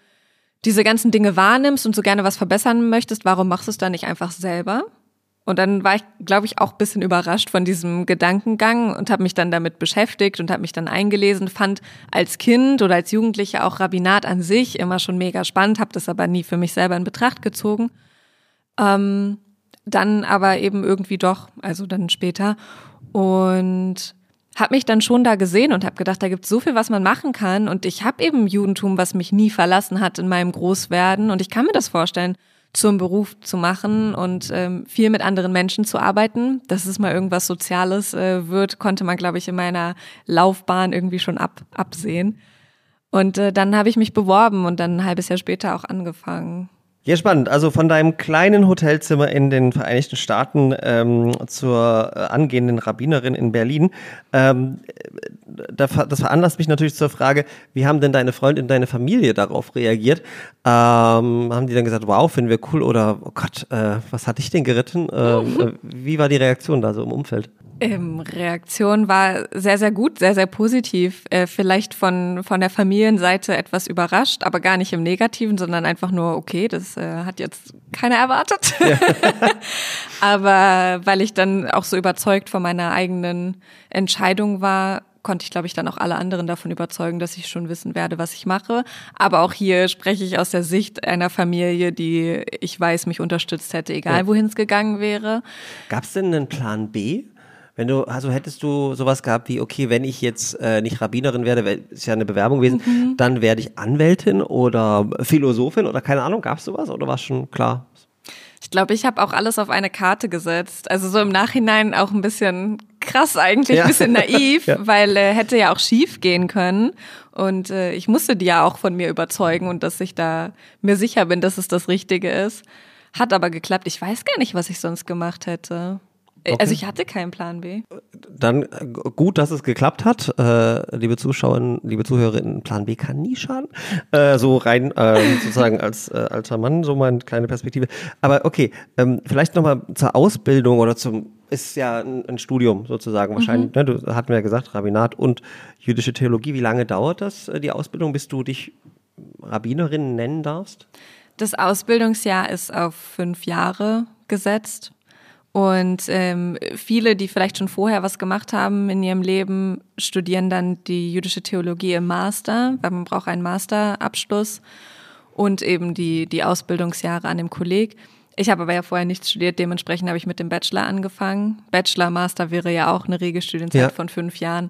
diese ganzen Dinge wahrnimmst und so gerne was verbessern möchtest, warum machst du es dann nicht einfach selber? Und dann war ich, glaube ich, auch ein bisschen überrascht von diesem Gedankengang und habe mich dann damit beschäftigt und habe mich dann eingelesen, fand als Kind oder als Jugendliche auch Rabbinat an sich immer schon mega spannend, habe das aber nie für mich selber in Betracht gezogen. Ähm, dann aber eben irgendwie doch, also dann später. Und habe mich dann schon da gesehen und habe gedacht, da gibt es so viel, was man machen kann. Und ich habe eben Judentum, was mich nie verlassen hat in meinem Großwerden. Und ich kann mir das vorstellen, zum Beruf zu machen und ähm, viel mit anderen Menschen zu arbeiten. Dass es mal irgendwas Soziales äh, wird, konnte man, glaube ich, in meiner Laufbahn irgendwie schon ab, absehen. Und äh, dann habe ich mich beworben und dann ein halbes Jahr später auch angefangen. Ja, spannend. Also von deinem kleinen Hotelzimmer in den Vereinigten Staaten ähm, zur äh, angehenden Rabbinerin in Berlin. Ähm, das veranlasst mich natürlich zur Frage, wie haben denn deine Freundin, deine Familie darauf reagiert? Ähm, haben die dann gesagt, wow, finden wir cool oder oh Gott, äh, was hat dich denn geritten? Ähm, äh, wie war die Reaktion da so im Umfeld? Ähm, Reaktion war sehr, sehr gut, sehr, sehr positiv. Äh, vielleicht von, von der Familienseite etwas überrascht, aber gar nicht im Negativen, sondern einfach nur, okay, das äh, hat jetzt keiner erwartet. Ja. aber weil ich dann auch so überzeugt von meiner eigenen Entscheidung war, konnte ich, glaube ich, dann auch alle anderen davon überzeugen, dass ich schon wissen werde, was ich mache. Aber auch hier spreche ich aus der Sicht einer Familie, die ich weiß, mich unterstützt hätte, egal ja. wohin es gegangen wäre. Gab es denn einen Plan B? Wenn du, also hättest du sowas gehabt wie, okay, wenn ich jetzt äh, nicht Rabbinerin werde, ist ja eine Bewerbung gewesen, mhm. dann werde ich Anwältin oder Philosophin oder keine Ahnung, gab es sowas oder war es schon klar? Ich glaube, ich habe auch alles auf eine Karte gesetzt. Also so im Nachhinein auch ein bisschen krass eigentlich, ja. ein bisschen naiv, ja. weil äh, hätte ja auch schief gehen können. Und äh, ich musste die ja auch von mir überzeugen und dass ich da mir sicher bin, dass es das Richtige ist. Hat aber geklappt. Ich weiß gar nicht, was ich sonst gemacht hätte. Äh, okay. Also ich hatte keinen Plan B. Dann äh, gut, dass es geklappt hat. Äh, liebe Zuschauerinnen, liebe Zuhörerinnen, Plan B kann nie schaden. Äh, so rein äh, sozusagen als äh, alter Mann, so meine kleine Perspektive. Aber okay, ähm, vielleicht nochmal zur Ausbildung oder zum, ist ja ein, ein Studium sozusagen wahrscheinlich. Mhm. Ne? Du hatten wir ja gesagt, Rabbinat und jüdische Theologie. Wie lange dauert das, die Ausbildung, bis du dich Rabbinerin nennen darfst? Das Ausbildungsjahr ist auf fünf Jahre gesetzt. Und ähm, viele, die vielleicht schon vorher was gemacht haben in ihrem Leben, studieren dann die jüdische Theologie im Master, weil man braucht einen Masterabschluss und eben die, die Ausbildungsjahre an dem Kolleg. Ich habe aber ja vorher nichts studiert, dementsprechend habe ich mit dem Bachelor angefangen. Bachelor, Master wäre ja auch eine Regelstudienzeit ja. von fünf Jahren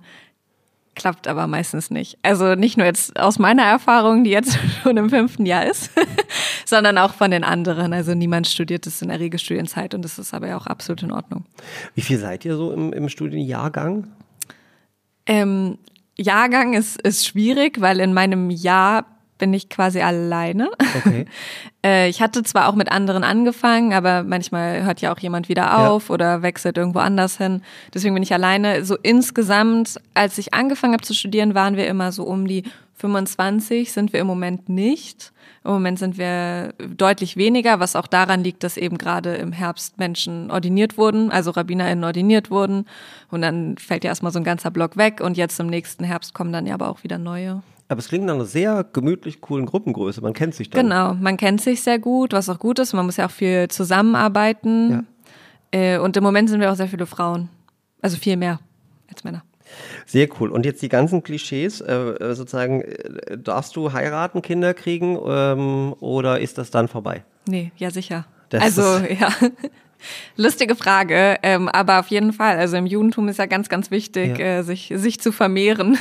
klappt aber meistens nicht. Also nicht nur jetzt aus meiner Erfahrung, die jetzt schon im fünften Jahr ist, sondern auch von den anderen. Also niemand studiert es in der Regelstudienzeit und das ist aber ja auch absolut in Ordnung. Wie viel seid ihr so im, im Studienjahrgang? Ähm, Jahrgang ist, ist schwierig, weil in meinem Jahr bin ich quasi alleine. Okay. Äh, ich hatte zwar auch mit anderen angefangen, aber manchmal hört ja auch jemand wieder auf ja. oder wechselt irgendwo anders hin. Deswegen bin ich alleine. So insgesamt, als ich angefangen habe zu studieren, waren wir immer so um die 25, sind wir im Moment nicht. Im Moment sind wir deutlich weniger, was auch daran liegt, dass eben gerade im Herbst Menschen ordiniert wurden, also RabbinerInnen ordiniert wurden. Und dann fällt ja erstmal so ein ganzer Block weg und jetzt im nächsten Herbst kommen dann ja aber auch wieder neue. Aber es klingt nach einer sehr gemütlich coolen Gruppengröße. Man kennt sich dann. Genau, man kennt sich sehr gut, was auch gut ist. Man muss ja auch viel zusammenarbeiten. Ja. Äh, und im Moment sind wir auch sehr viele Frauen. Also viel mehr als Männer. Sehr cool. Und jetzt die ganzen Klischees, äh, äh sozusagen, darfst du heiraten, Kinder kriegen ähm, oder ist das dann vorbei? Nee, ja sicher. Das also ja, Lustige Frage, ähm, aber auf jeden Fall. Also im Judentum ist ja ganz, ganz wichtig, ja. äh, sich, sich zu vermehren.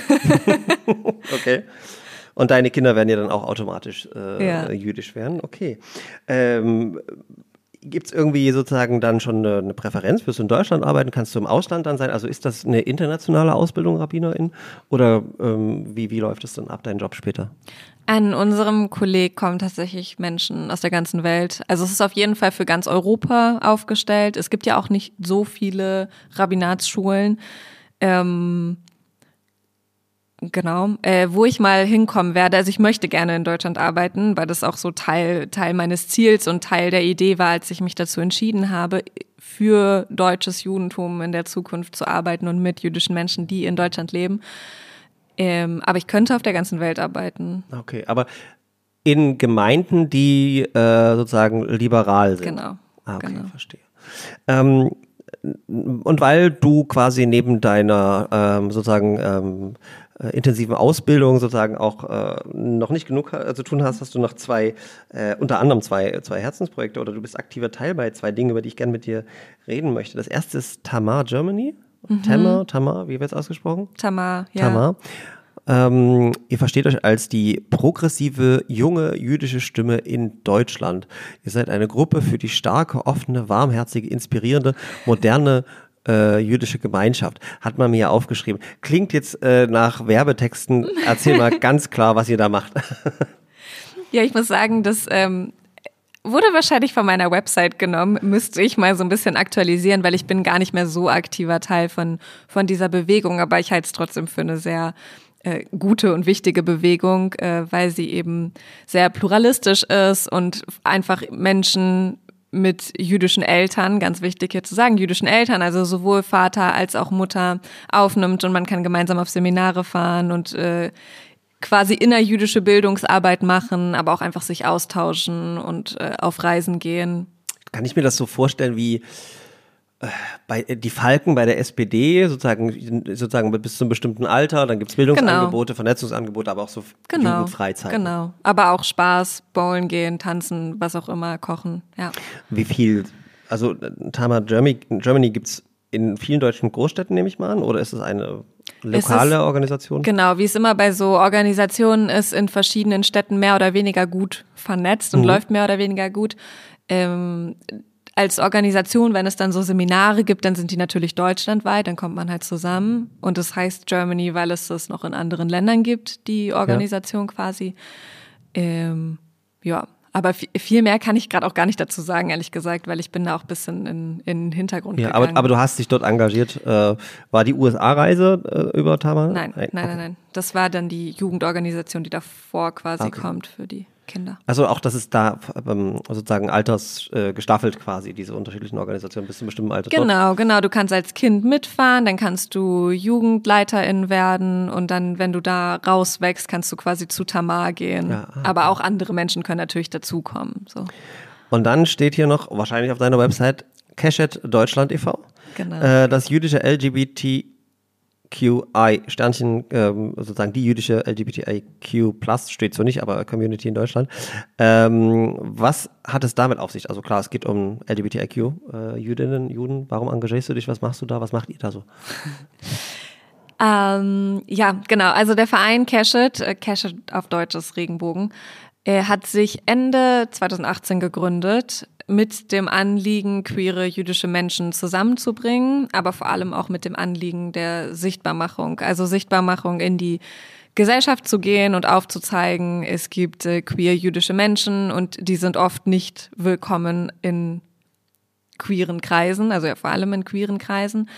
okay. Und deine Kinder werden ja dann auch automatisch äh, ja. jüdisch werden. Okay. Ähm, Gibt es irgendwie sozusagen dann schon eine, eine Präferenz? Wirst du in Deutschland arbeiten? Kannst du im Ausland dann sein? Also ist das eine internationale Ausbildung, Rabbinerin? Oder ähm, wie, wie läuft es dann ab, dein Job später? An unserem Kolleg kommen tatsächlich Menschen aus der ganzen Welt. Also es ist auf jeden Fall für ganz Europa aufgestellt. Es gibt ja auch nicht so viele Rabbinatsschulen. Ähm, Genau, äh, wo ich mal hinkommen werde. Also ich möchte gerne in Deutschland arbeiten, weil das auch so Teil, Teil meines Ziels und Teil der Idee war, als ich mich dazu entschieden habe, für deutsches Judentum in der Zukunft zu arbeiten und mit jüdischen Menschen, die in Deutschland leben. Ähm, aber ich könnte auf der ganzen Welt arbeiten. Okay, aber in Gemeinden, die äh, sozusagen liberal sind. Genau. Ah, okay, genau. verstehe. Ähm, und weil du quasi neben deiner ähm, sozusagen ähm, äh, intensiven Ausbildung sozusagen auch äh, noch nicht genug äh, zu tun hast, hast du noch zwei, äh, unter anderem zwei, zwei Herzensprojekte oder du bist aktiver Teil bei zwei Dingen, über die ich gerne mit dir reden möchte. Das erste ist Tamar Germany. Mhm. Tamar, Tamar, wie wird es ausgesprochen? Tamar, ja. Tamar. Ähm, ihr versteht euch als die progressive, junge jüdische Stimme in Deutschland. Ihr seid eine Gruppe für die starke, offene, warmherzige, inspirierende, moderne äh, jüdische Gemeinschaft. Hat man mir aufgeschrieben. Klingt jetzt äh, nach Werbetexten. Erzähl mal ganz klar, was ihr da macht. Ja, ich muss sagen, das ähm, wurde wahrscheinlich von meiner Website genommen. Müsste ich mal so ein bisschen aktualisieren, weil ich bin gar nicht mehr so aktiver Teil von, von dieser Bewegung, aber ich halte es trotzdem für eine sehr äh, gute und wichtige Bewegung, äh, weil sie eben sehr pluralistisch ist und einfach Menschen mit jüdischen Eltern, ganz wichtig hier zu sagen, jüdischen Eltern, also sowohl Vater als auch Mutter aufnimmt und man kann gemeinsam auf Seminare fahren und äh, quasi innerjüdische Bildungsarbeit machen, aber auch einfach sich austauschen und äh, auf Reisen gehen. Kann ich mir das so vorstellen wie bei die Falken bei der SPD, sozusagen, sozusagen bis zu einem bestimmten Alter, dann gibt es Bildungsangebote, genau. Vernetzungsangebote, aber auch so genau. Jugendfreizeit. Genau, aber auch Spaß, bowlen gehen, tanzen, was auch immer, kochen, ja. Wie viel, also Tama Germany, Germany gibt es in vielen deutschen Großstädten, nehme ich mal an, oder ist es eine lokale ist, Organisation? Genau, wie es immer bei so Organisationen ist, in verschiedenen Städten mehr oder weniger gut vernetzt und mhm. läuft mehr oder weniger gut. Ähm, als Organisation, wenn es dann so Seminare gibt, dann sind die natürlich deutschlandweit, dann kommt man halt zusammen. Und das heißt Germany, weil es das noch in anderen Ländern gibt, die Organisation ja. quasi. Ähm, ja, aber viel mehr kann ich gerade auch gar nicht dazu sagen, ehrlich gesagt, weil ich bin da auch ein bisschen in, in den Hintergrund ja, gegangen. Aber, aber du hast dich dort engagiert. Äh, war die USA-Reise äh, über Tamar? Nein, nein, nein, nein, nein. Das war dann die Jugendorganisation, die davor quasi okay. kommt für die. Kinder. Also auch, dass es da ähm, sozusagen altersgestaffelt äh, quasi, diese unterschiedlichen Organisationen bis zu einem bestimmten Alter. Genau, dort. genau. Du kannst als Kind mitfahren, dann kannst du Jugendleiterin werden und dann, wenn du da rauswächst, kannst du quasi zu Tamar gehen. Ja, ah, Aber auch andere Menschen können natürlich dazukommen. So. Und dann steht hier noch, wahrscheinlich auf deiner Website, Keshet Deutschland e.V. Genau. Äh, das jüdische LGBT QI Sternchen, ähm, sozusagen die jüdische LGBTIQ Plus steht so nicht, aber Community in Deutschland. Ähm, was hat es damit auf sich? Also klar, es geht um LGBTIQ äh, Jüdinnen, Juden. Warum engagierst du dich? Was machst du da? Was macht ihr da so? Ähm, ja, genau. Also der Verein Cashet, äh, Cashet auf Deutsch ist Regenbogen, er hat sich Ende 2018 gegründet mit dem Anliegen, queere jüdische Menschen zusammenzubringen, aber vor allem auch mit dem Anliegen der Sichtbarmachung, also Sichtbarmachung in die Gesellschaft zu gehen und aufzuzeigen, es gibt äh, queer jüdische Menschen und die sind oft nicht willkommen in queeren Kreisen, also ja vor allem in queeren Kreisen.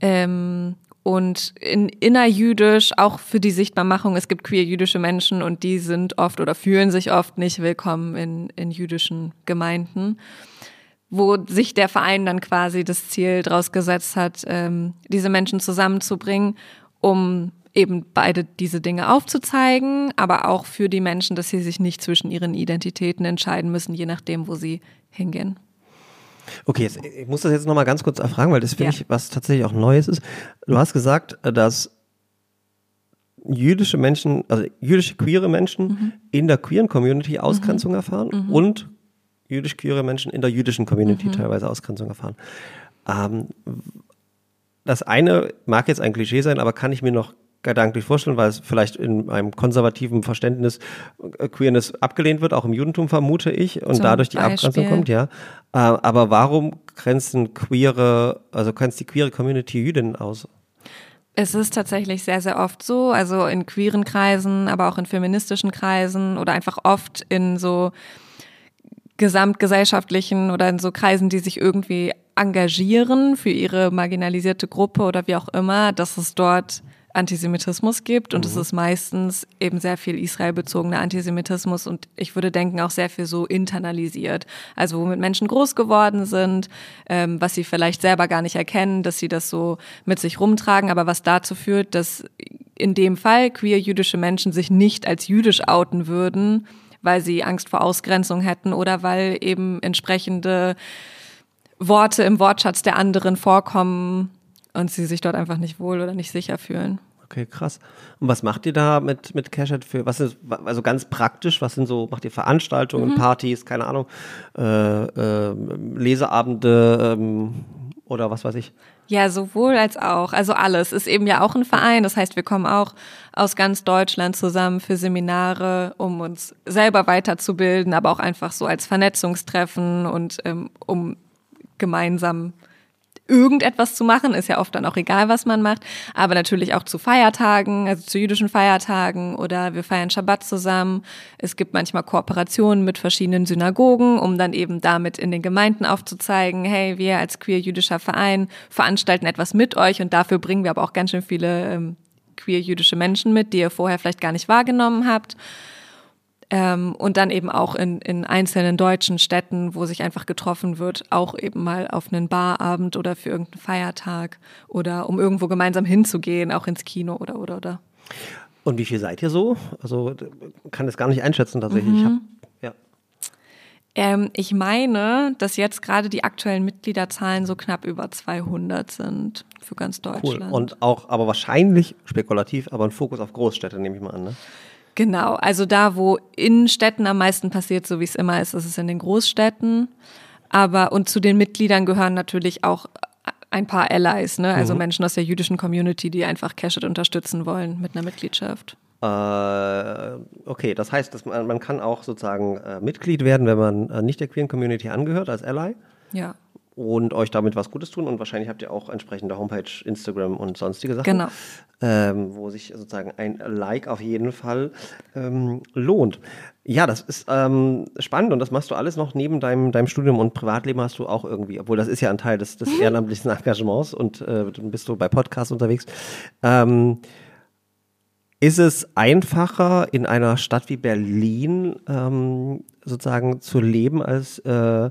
Ähm, und in innerjüdisch auch für die Sichtbarmachung, es gibt queer jüdische Menschen und die sind oft oder fühlen sich oft nicht willkommen in, in jüdischen Gemeinden, wo sich der Verein dann quasi das Ziel draus gesetzt hat, ähm, diese Menschen zusammenzubringen, um eben beide diese Dinge aufzuzeigen, aber auch für die Menschen, dass sie sich nicht zwischen ihren Identitäten entscheiden müssen, je nachdem, wo sie hingehen. Okay, jetzt, ich muss das jetzt nochmal ganz kurz erfragen, weil das finde ja. ich, was tatsächlich auch Neues ist. Du hast gesagt, dass jüdische Menschen, also jüdische queere Menschen mhm. in der queeren Community Ausgrenzung mhm. erfahren mhm. und jüdisch queere Menschen in der jüdischen Community mhm. teilweise Ausgrenzung erfahren. Ähm, das eine mag jetzt ein Klischee sein, aber kann ich mir noch gedanklich vorstellen, weil es vielleicht in einem konservativen Verständnis äh, Queerness abgelehnt wird, auch im Judentum vermute ich, und Zum dadurch die Beispiel. Abgrenzung kommt, ja. Äh, aber warum grenzen queere, also grenzt die queere Community Jüdinnen aus? Es ist tatsächlich sehr, sehr oft so, also in queeren Kreisen, aber auch in feministischen Kreisen oder einfach oft in so gesamtgesellschaftlichen oder in so Kreisen, die sich irgendwie engagieren für ihre marginalisierte Gruppe oder wie auch immer, dass es dort Antisemitismus gibt und mhm. es ist meistens eben sehr viel israelbezogener Antisemitismus und ich würde denken auch sehr viel so internalisiert. Also womit Menschen groß geworden sind, ähm, was sie vielleicht selber gar nicht erkennen, dass sie das so mit sich rumtragen, aber was dazu führt, dass in dem Fall queer jüdische Menschen sich nicht als jüdisch outen würden, weil sie Angst vor Ausgrenzung hätten oder weil eben entsprechende Worte im Wortschatz der anderen vorkommen, und sie sich dort einfach nicht wohl oder nicht sicher fühlen. Okay, krass. Und was macht ihr da mit, mit Cashet für, was ist, also ganz praktisch, was sind so, macht ihr Veranstaltungen, mhm. Partys, keine Ahnung, äh, äh, Leseabende ähm, oder was weiß ich? Ja, sowohl als auch. Also alles ist eben ja auch ein Verein. Das heißt, wir kommen auch aus ganz Deutschland zusammen für Seminare, um uns selber weiterzubilden, aber auch einfach so als Vernetzungstreffen und ähm, um gemeinsam irgendetwas zu machen, ist ja oft dann auch egal, was man macht, aber natürlich auch zu Feiertagen, also zu jüdischen Feiertagen oder wir feiern Schabbat zusammen. Es gibt manchmal Kooperationen mit verschiedenen Synagogen, um dann eben damit in den Gemeinden aufzuzeigen, hey, wir als queer-jüdischer Verein veranstalten etwas mit euch und dafür bringen wir aber auch ganz schön viele ähm, queer-jüdische Menschen mit, die ihr vorher vielleicht gar nicht wahrgenommen habt. Ähm, und dann eben auch in, in einzelnen deutschen Städten, wo sich einfach getroffen wird, auch eben mal auf einen Barabend oder für irgendeinen Feiertag oder um irgendwo gemeinsam hinzugehen, auch ins Kino oder oder oder. Und wie viel seid ihr so? Also kann das gar nicht einschätzen tatsächlich. Ich hab, ja. Ähm, ich meine, dass jetzt gerade die aktuellen Mitgliederzahlen so knapp über 200 sind für ganz Cool. Deutschland. Und auch, aber wahrscheinlich spekulativ, aber ein Fokus auf Großstädte, nehme ich mal an. Ne? Genau, also da, wo in Städten am meisten passiert, so wie es immer ist, ist es in den Großstädten. Aber und zu den Mitgliedern gehören natürlich auch ein paar Allies, ne? also Menschen aus der jüdischen Community, die einfach Cashet unterstützen wollen mit einer Mitgliedschaft. Äh, okay, das heißt, dass man, man kann auch sozusagen äh, Mitglied werden, wenn man äh, nicht der queeren Community angehört, als Ally. Ja, und euch damit was Gutes tun. Und wahrscheinlich habt ihr auch entsprechende Homepage, Instagram und sonstige Sachen. Genau. Ähm, wo sich sozusagen ein Like auf jeden Fall ähm, lohnt. Ja, das ist ähm, spannend und das machst du alles noch neben deinem, deinem Studium und Privatleben hast du auch irgendwie, obwohl das ist ja ein Teil des, des ehrenamtlichen Engagements und äh, dann bist du bei Podcasts unterwegs. Ähm, ist es einfacher, in einer Stadt wie Berlin ähm, sozusagen zu leben als äh,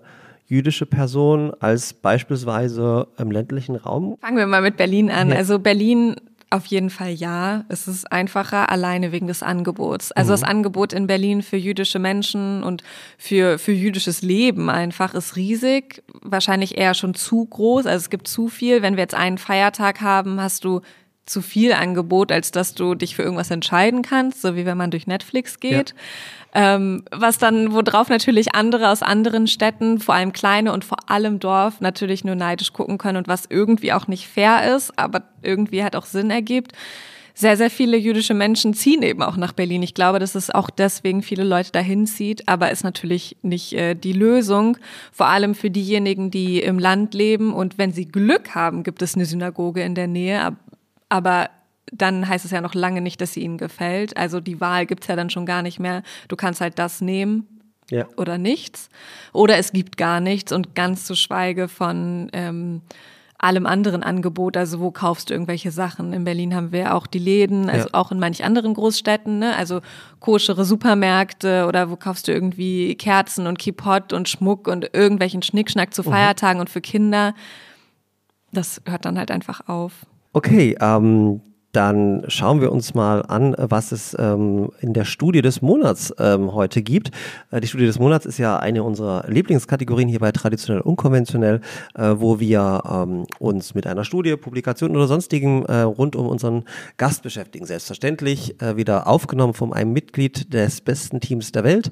jüdische Person, als beispielsweise im ländlichen Raum? fangen wir mal mit Berlin an. Ja. Also Berlin auf jeden Fall ja. Es ist einfacher alleine wegen des Angebots. Also das Angebot in Berlin für jüdische Menschen und für, für jüdisches Leben einfach ist riesig. Wahrscheinlich eher schon zu groß. Also es gibt zu viel. Wenn wir jetzt einen Feiertag haben, hast du zu viel Angebot, als dass du dich für irgendwas entscheiden kannst, so wie wenn man durch Netflix geht. Ähm, was dann, worauf natürlich andere aus anderen Städten, vor allem kleine und vor allem Dorf, natürlich nur neidisch gucken können und was irgendwie auch nicht fair ist, aber irgendwie halt auch Sinn ergibt. Sehr, sehr viele jüdische Menschen ziehen eben auch nach Berlin. Ich glaube, dass es auch deswegen viele Leute dahin zieht, aber ist natürlich nicht äh, die Lösung. Vor allem für diejenigen, die im Land leben und wenn sie Glück haben, gibt es eine Synagoge in der Nähe. ab- Aber dann heißt es ja noch lange nicht, dass sie ihnen gefällt. Also die Wahl gibt's ja dann schon gar nicht mehr. Du kannst halt das nehmen Ja. oder nichts. Oder es gibt gar nichts und ganz zu Schweige von ähm, allem anderen Angebot. Also wo kaufst du irgendwelche Sachen? In Berlin haben wir auch die Läden, also Ja. auch in manch anderen Großstädten, ne? also koschere Supermärkte oder wo kaufst du irgendwie Kerzen und Kipot und Schmuck und irgendwelchen Schnickschnack zu Feiertagen und für Kinder. Das hört dann halt einfach auf. Okay, ähm, dann schauen wir uns mal an, was es ähm, in der Studie des Monats ähm, heute gibt. Äh, die Studie des Monats ist ja eine unserer Lieblingskategorien hier bei Traditionell Unkonventionell, äh, wo wir ähm, uns mit einer Studie, Publikation oder sonstigem äh, rund um unseren Gast beschäftigen. Selbstverständlich äh, wieder aufgenommen von einem Mitglied des besten Teams der Welt.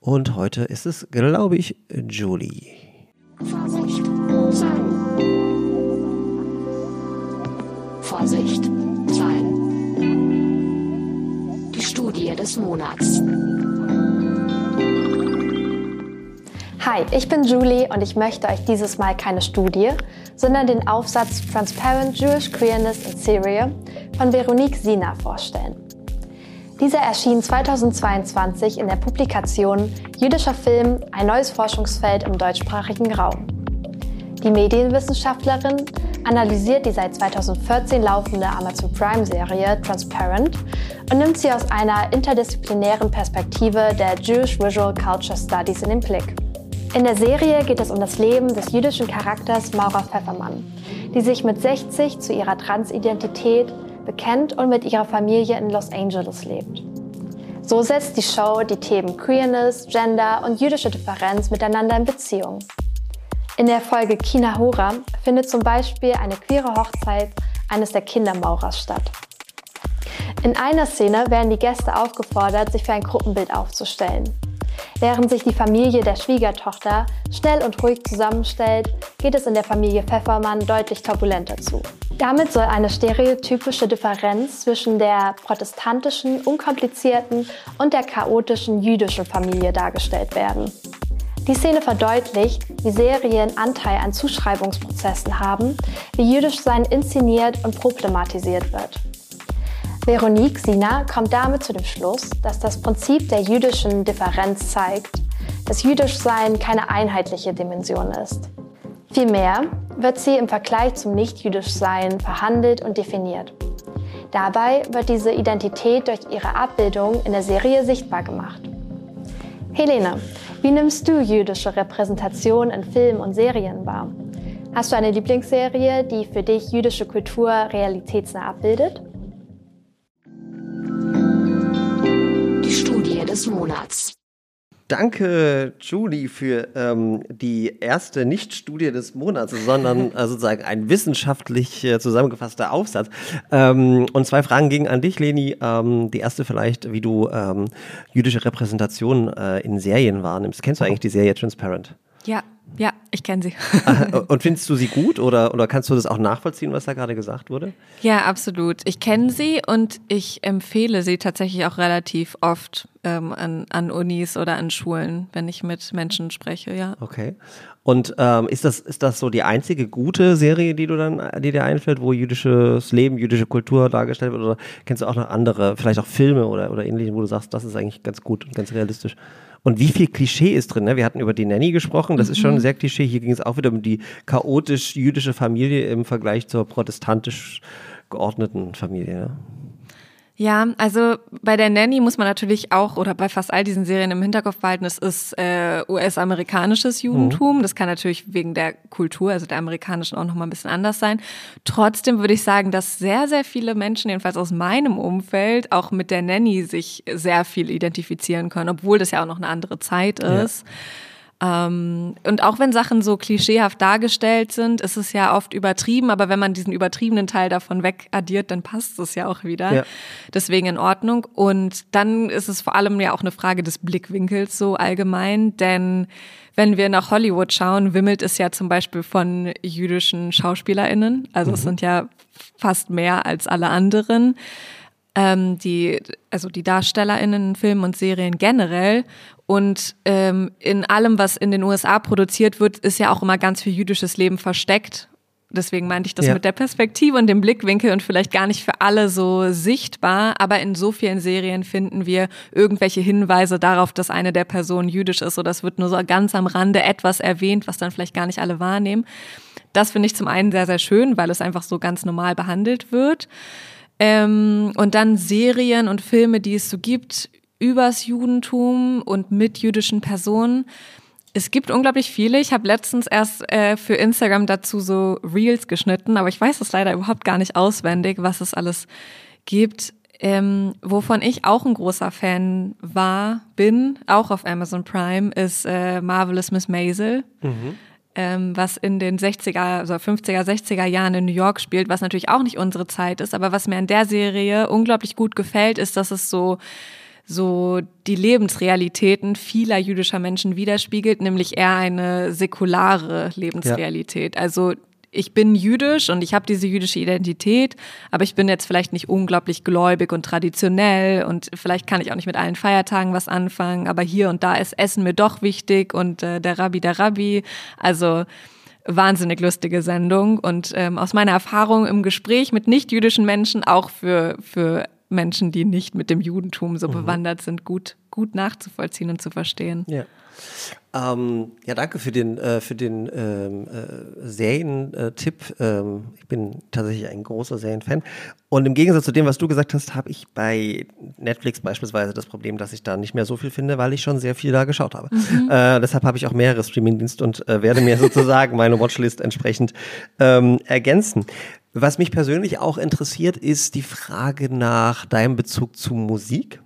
Und heute ist es, glaube ich, Julie. Vorsicht. Vorsicht, des Monats. Hi, ich bin Julie und ich möchte euch dieses Mal keine Studie, sondern den Aufsatz Transparent Jewish Queerness in Syria von Veronique Sina vorstellen. Dieser erschien 2022 in der Publikation Jüdischer Film, ein neues Forschungsfeld im deutschsprachigen Raum. Die Medienwissenschaftlerin analysiert die seit 2014 laufende Amazon Prime-Serie Transparent und nimmt sie aus einer interdisziplinären Perspektive der Jewish Visual Culture Studies in den Blick. In der Serie geht es um das Leben des jüdischen Charakters Maura Pfeffermann, die sich mit 60 zu ihrer Transidentität bekennt und mit ihrer Familie in Los Angeles lebt. So setzt die Show die Themen Queerness, Gender und jüdische Differenz miteinander in Beziehung. In der Folge Kinahora findet zum Beispiel eine queere Hochzeit eines der Kindermaurers statt. In einer Szene werden die Gäste aufgefordert, sich für ein Gruppenbild aufzustellen. Während sich die Familie der Schwiegertochter schnell und ruhig zusammenstellt, geht es in der Familie Pfeffermann deutlich turbulenter zu. Damit soll eine stereotypische Differenz zwischen der protestantischen, unkomplizierten und der chaotischen jüdischen Familie dargestellt werden. Die Szene verdeutlicht, wie Serien Anteil an Zuschreibungsprozessen haben, wie jüdisch Sein inszeniert und problematisiert wird. Veronique Sina kommt damit zu dem Schluss, dass das Prinzip der jüdischen Differenz zeigt, dass Jüdischsein keine einheitliche Dimension ist. Vielmehr wird sie im Vergleich zum Nicht-Jüdischsein verhandelt und definiert. Dabei wird diese Identität durch ihre Abbildung in der Serie sichtbar gemacht. Helene, wie nimmst du jüdische Repräsentation in Filmen und Serien wahr? Hast du eine Lieblingsserie, die für dich jüdische Kultur realitätsnah abbildet? Die Studie des Monats. Danke, Julie, für ähm, die erste Nicht-Studie des Monats, sondern äh, sozusagen ein wissenschaftlich äh, zusammengefasster Aufsatz. Ähm, und zwei Fragen gingen an dich, Leni. Ähm, die erste vielleicht, wie du ähm, jüdische Repräsentation äh, in Serien wahrnimmst. Kennst du eigentlich die Serie Transparent? Ja, ja, ich kenne sie. Und findest du sie gut oder, oder kannst du das auch nachvollziehen, was da gerade gesagt wurde? Ja, absolut. Ich kenne sie und ich empfehle sie tatsächlich auch relativ oft ähm, an, an Unis oder an Schulen, wenn ich mit Menschen spreche, ja. Okay. Und ähm, ist, das, ist das so die einzige gute Serie, die du dann, die dir einfällt, wo jüdisches Leben, jüdische Kultur dargestellt wird? Oder kennst du auch noch andere, vielleicht auch Filme oder, oder ähnliche, wo du sagst, das ist eigentlich ganz gut und ganz realistisch? Und wie viel Klischee ist drin? Ne? Wir hatten über die Nanny gesprochen, das ist schon sehr Klischee. Hier ging es auch wieder um die chaotisch-jüdische Familie im Vergleich zur protestantisch geordneten Familie. Ne? Ja, also bei der Nanny muss man natürlich auch, oder bei fast all diesen Serien im Hinterkopf behalten, es ist äh, US-amerikanisches Judentum. Das kann natürlich wegen der Kultur, also der amerikanischen, auch nochmal ein bisschen anders sein. Trotzdem würde ich sagen, dass sehr, sehr viele Menschen, jedenfalls aus meinem Umfeld, auch mit der Nanny sich sehr viel identifizieren können, obwohl das ja auch noch eine andere Zeit ist. Ja. Ähm, und auch wenn Sachen so klischeehaft dargestellt sind, ist es ja oft übertrieben, aber wenn man diesen übertriebenen Teil davon wegaddiert, dann passt es ja auch wieder. Ja. Deswegen in Ordnung. Und dann ist es vor allem ja auch eine Frage des Blickwinkels so allgemein, denn wenn wir nach Hollywood schauen, wimmelt es ja zum Beispiel von jüdischen SchauspielerInnen. Also mhm. es sind ja fast mehr als alle anderen ähm, die, also die DarstellerInnen in Filmen und Serien generell. Und ähm, in allem, was in den USA produziert wird, ist ja auch immer ganz viel jüdisches Leben versteckt. Deswegen meinte ich das ja. mit der Perspektive und dem Blickwinkel und vielleicht gar nicht für alle so sichtbar, aber in so vielen Serien finden wir irgendwelche Hinweise darauf, dass eine der Personen jüdisch ist oder es wird nur so ganz am Rande etwas erwähnt, was dann vielleicht gar nicht alle wahrnehmen. Das finde ich zum einen sehr, sehr schön, weil es einfach so ganz normal behandelt wird. Ähm, und dann Serien und Filme, die es so gibt übers Judentum und mit jüdischen Personen. Es gibt unglaublich viele. Ich habe letztens erst äh, für Instagram dazu so Reels geschnitten, aber ich weiß es leider überhaupt gar nicht auswendig, was es alles gibt. Ähm, wovon ich auch ein großer Fan war, bin, auch auf Amazon Prime, ist äh, Marvelous Miss Maisel. Mhm ähm, was in den 60er, also 50er, 60er Jahren in New York spielt, was natürlich auch nicht unsere Zeit ist, aber was mir an der Serie unglaublich gut gefällt, ist, dass es so so die Lebensrealitäten vieler jüdischer Menschen widerspiegelt, nämlich eher eine säkulare Lebensrealität. Ja. Also ich bin jüdisch und ich habe diese jüdische Identität, aber ich bin jetzt vielleicht nicht unglaublich gläubig und traditionell und vielleicht kann ich auch nicht mit allen Feiertagen was anfangen, aber hier und da ist Essen mir doch wichtig und äh, der Rabbi der Rabbi. Also wahnsinnig lustige Sendung und ähm, aus meiner Erfahrung im Gespräch mit nicht-jüdischen Menschen, auch für, für Menschen, die nicht mit dem Judentum so mhm. bewandert sind, gut, gut nachzuvollziehen und zu verstehen. Ja. Ähm, ja, danke für den, äh, für den ähm, äh, Serientipp. Ähm, ich bin tatsächlich ein großer Serienfan. Und im Gegensatz zu dem, was du gesagt hast, habe ich bei Netflix beispielsweise das Problem, dass ich da nicht mehr so viel finde, weil ich schon sehr viel da geschaut habe. Mhm. Äh, deshalb habe ich auch mehrere Streamingdienste und äh, werde mir sozusagen meine Watchlist entsprechend ähm, ergänzen. Was mich persönlich auch interessiert, ist die Frage nach deinem Bezug zu Musik.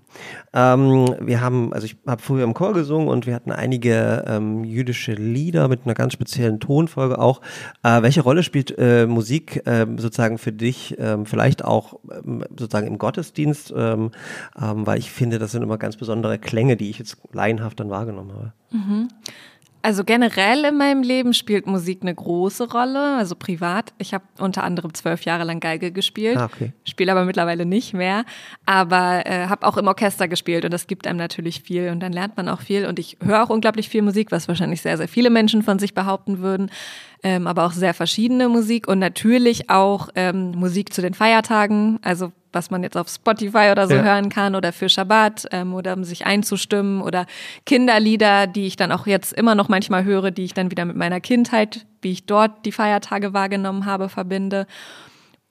Ähm, wir haben, also ich habe früher im Chor gesungen und wir hatten einige ähm, jüdische Lieder mit einer ganz speziellen Tonfolge auch. Äh, welche Rolle spielt äh, Musik äh, sozusagen für dich, ähm, vielleicht auch ähm, sozusagen im Gottesdienst? Ähm, weil ich finde, das sind immer ganz besondere Klänge, die ich jetzt laienhaft dann wahrgenommen habe. Mhm. Also generell in meinem Leben spielt Musik eine große Rolle, also privat. Ich habe unter anderem zwölf Jahre lang Geige gespielt, Ah, okay. spiele aber mittlerweile nicht mehr, aber äh, habe auch im Orchester gespielt und das gibt einem natürlich viel und dann lernt man auch viel und ich höre auch unglaublich viel Musik, was wahrscheinlich sehr, sehr viele Menschen von sich behaupten würden, ähm, aber auch sehr verschiedene Musik und natürlich auch ähm, Musik zu den Feiertagen, also was man jetzt auf Spotify oder so Ja. hören kann oder für Schabbat ähm, oder um sich einzustimmen oder Kinderlieder, die ich dann auch jetzt immer noch manchmal höre, die ich dann wieder mit meiner Kindheit, wie ich dort die Feiertage wahrgenommen habe, verbinde.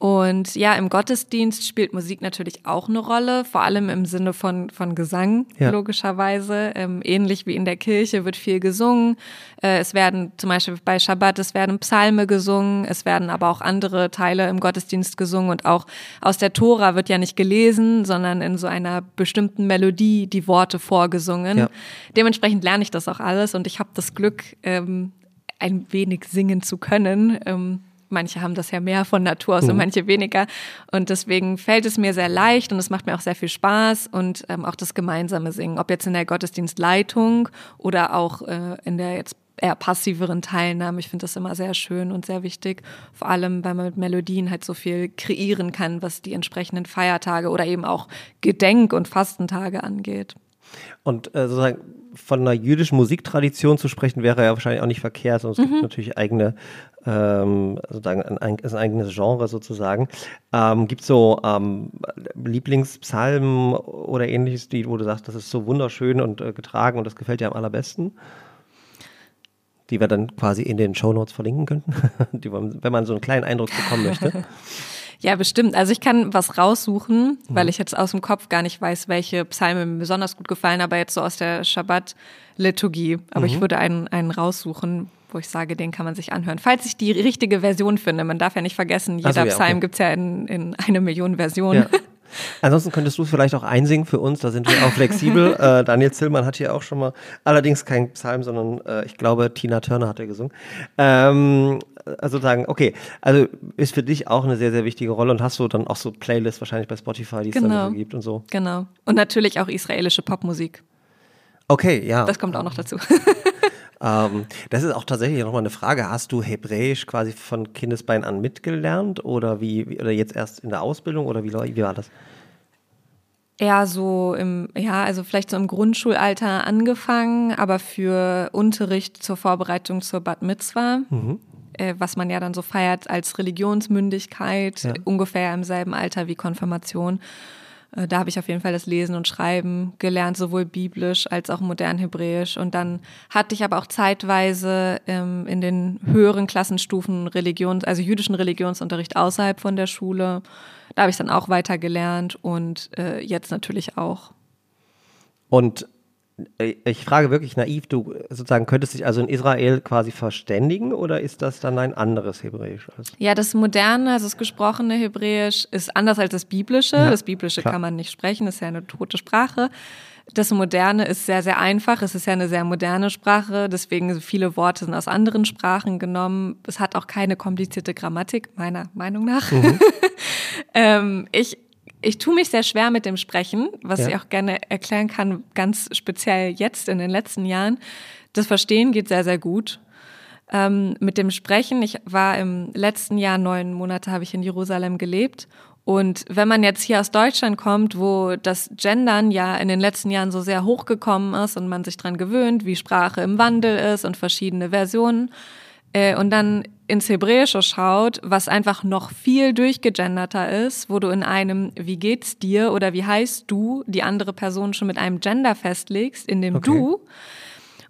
Und ja, im Gottesdienst spielt Musik natürlich auch eine Rolle, vor allem im Sinne von, von Gesang, Ja. logischerweise. Ähm, ähnlich wie in der Kirche wird viel gesungen. Äh, es werden zum Beispiel bei Schabbat, es werden Psalme gesungen, es werden aber auch andere Teile im Gottesdienst gesungen und auch aus der Tora wird ja nicht gelesen, sondern in so einer bestimmten Melodie die Worte vorgesungen. Ja. Dementsprechend lerne ich das auch alles und ich habe das Glück, ähm, ein wenig singen zu können. Ähm, manche haben das ja mehr von Natur aus und manche weniger. Und deswegen fällt es mir sehr leicht und es macht mir auch sehr viel Spaß und ähm, auch das gemeinsame Singen, ob jetzt in der Gottesdienstleitung oder auch äh, in der jetzt eher passiveren Teilnahme. Ich finde das immer sehr schön und sehr wichtig. Vor allem, weil man mit Melodien halt so viel kreieren kann, was die entsprechenden Feiertage oder eben auch Gedenk- und Fastentage angeht. Und äh, sozusagen von einer jüdischen Musiktradition zu sprechen, wäre ja wahrscheinlich auch nicht verkehrt. Und es gibt natürlich eigene, ähm, sozusagen ein, ein, ein eigenes Genre sozusagen. Ähm, gibt so ähm, Lieblingspsalmen oder ähnliches, die, wo du sagst, das ist so wunderschön und äh, getragen und das gefällt dir am allerbesten? Die wir dann quasi in den Shownotes verlinken könnten, die, wenn man so einen kleinen Eindruck bekommen möchte. Ja, bestimmt. Also ich kann was raussuchen, Mhm. weil ich jetzt aus dem Kopf gar nicht weiß, welche Psalme mir besonders gut gefallen, aber jetzt so aus der Schabbat-Liturgie. Aber Mhm. ich würde einen, einen raussuchen, wo ich sage, den kann man sich anhören. Falls ich die richtige Version finde, man darf ja nicht vergessen, jeder so, ja, Psalm okay. gibt's ja in, in eine Million Versionen. Ja. Ansonsten könntest du es vielleicht auch einsingen für uns, da sind wir auch flexibel. äh, Daniel Zillmann hat hier auch schon mal, allerdings kein Psalm, sondern äh, ich glaube, Tina Turner hat er gesungen. Ähm, also sagen, okay, also ist für dich auch eine sehr, sehr wichtige Rolle und hast du dann auch so Playlists wahrscheinlich bei Spotify, die es dann Genau. so gibt und so. Genau. Und natürlich auch israelische Popmusik. Okay, ja. Das kommt auch noch dazu. Ähm, das ist auch tatsächlich nochmal eine Frage. Hast du Hebräisch quasi von Kindesbein an mitgelernt oder wie, oder jetzt erst in der Ausbildung oder wie, wie war das? eher so im, ja, also vielleicht so im Grundschulalter angefangen, aber für Unterricht zur Vorbereitung zur Bat Mitzvah, äh, was man ja dann so feiert als Religionsmündigkeit, Ja. ungefähr im selben Alter wie Konfirmation. Äh, Da habe ich auf jeden Fall das Lesen und Schreiben gelernt, sowohl biblisch als auch modern Hebräisch. Und dann hatte ich aber auch zeitweise ähm, in den höheren Klassenstufen Religions, also jüdischen Religionsunterricht außerhalb von der Schule. Da habe ich dann auch weiter gelernt und äh, jetzt natürlich auch. Und ich frage wirklich naiv, du sozusagen könntest dich also in Israel quasi verständigen oder ist das dann ein anderes Hebräisch? Ja, das moderne, also das gesprochene Hebräisch ist anders als das biblische. Ja, das biblische klar. kann man nicht sprechen, ist ja eine tote Sprache. Das moderne ist sehr, sehr einfach. Es ist ja eine sehr moderne Sprache, deswegen viele Worte sind aus anderen Sprachen genommen. Es hat auch keine komplizierte Grammatik, meiner Meinung nach. Mhm. ähm, ich ich tue mich sehr schwer mit dem Sprechen, was Ja. ich auch gerne erklären kann, ganz speziell jetzt in den letzten Jahren. Das Verstehen geht sehr, sehr gut. Ähm, mit dem Sprechen, ich war im letzten Jahr, neun Monate habe ich in Jerusalem gelebt. Und wenn man jetzt hier aus Deutschland kommt, wo das Gendern ja in den letzten Jahren so sehr hochgekommen ist und man sich dran gewöhnt, wie Sprache im Wandel ist und verschiedene Versionen, äh, und dann ins Hebräische schaut, was einfach noch viel durchgegenderter ist, wo du in einem Wie geht's dir oder wie heißt du die andere Person schon mit einem Gender festlegst, in dem Okay. Du.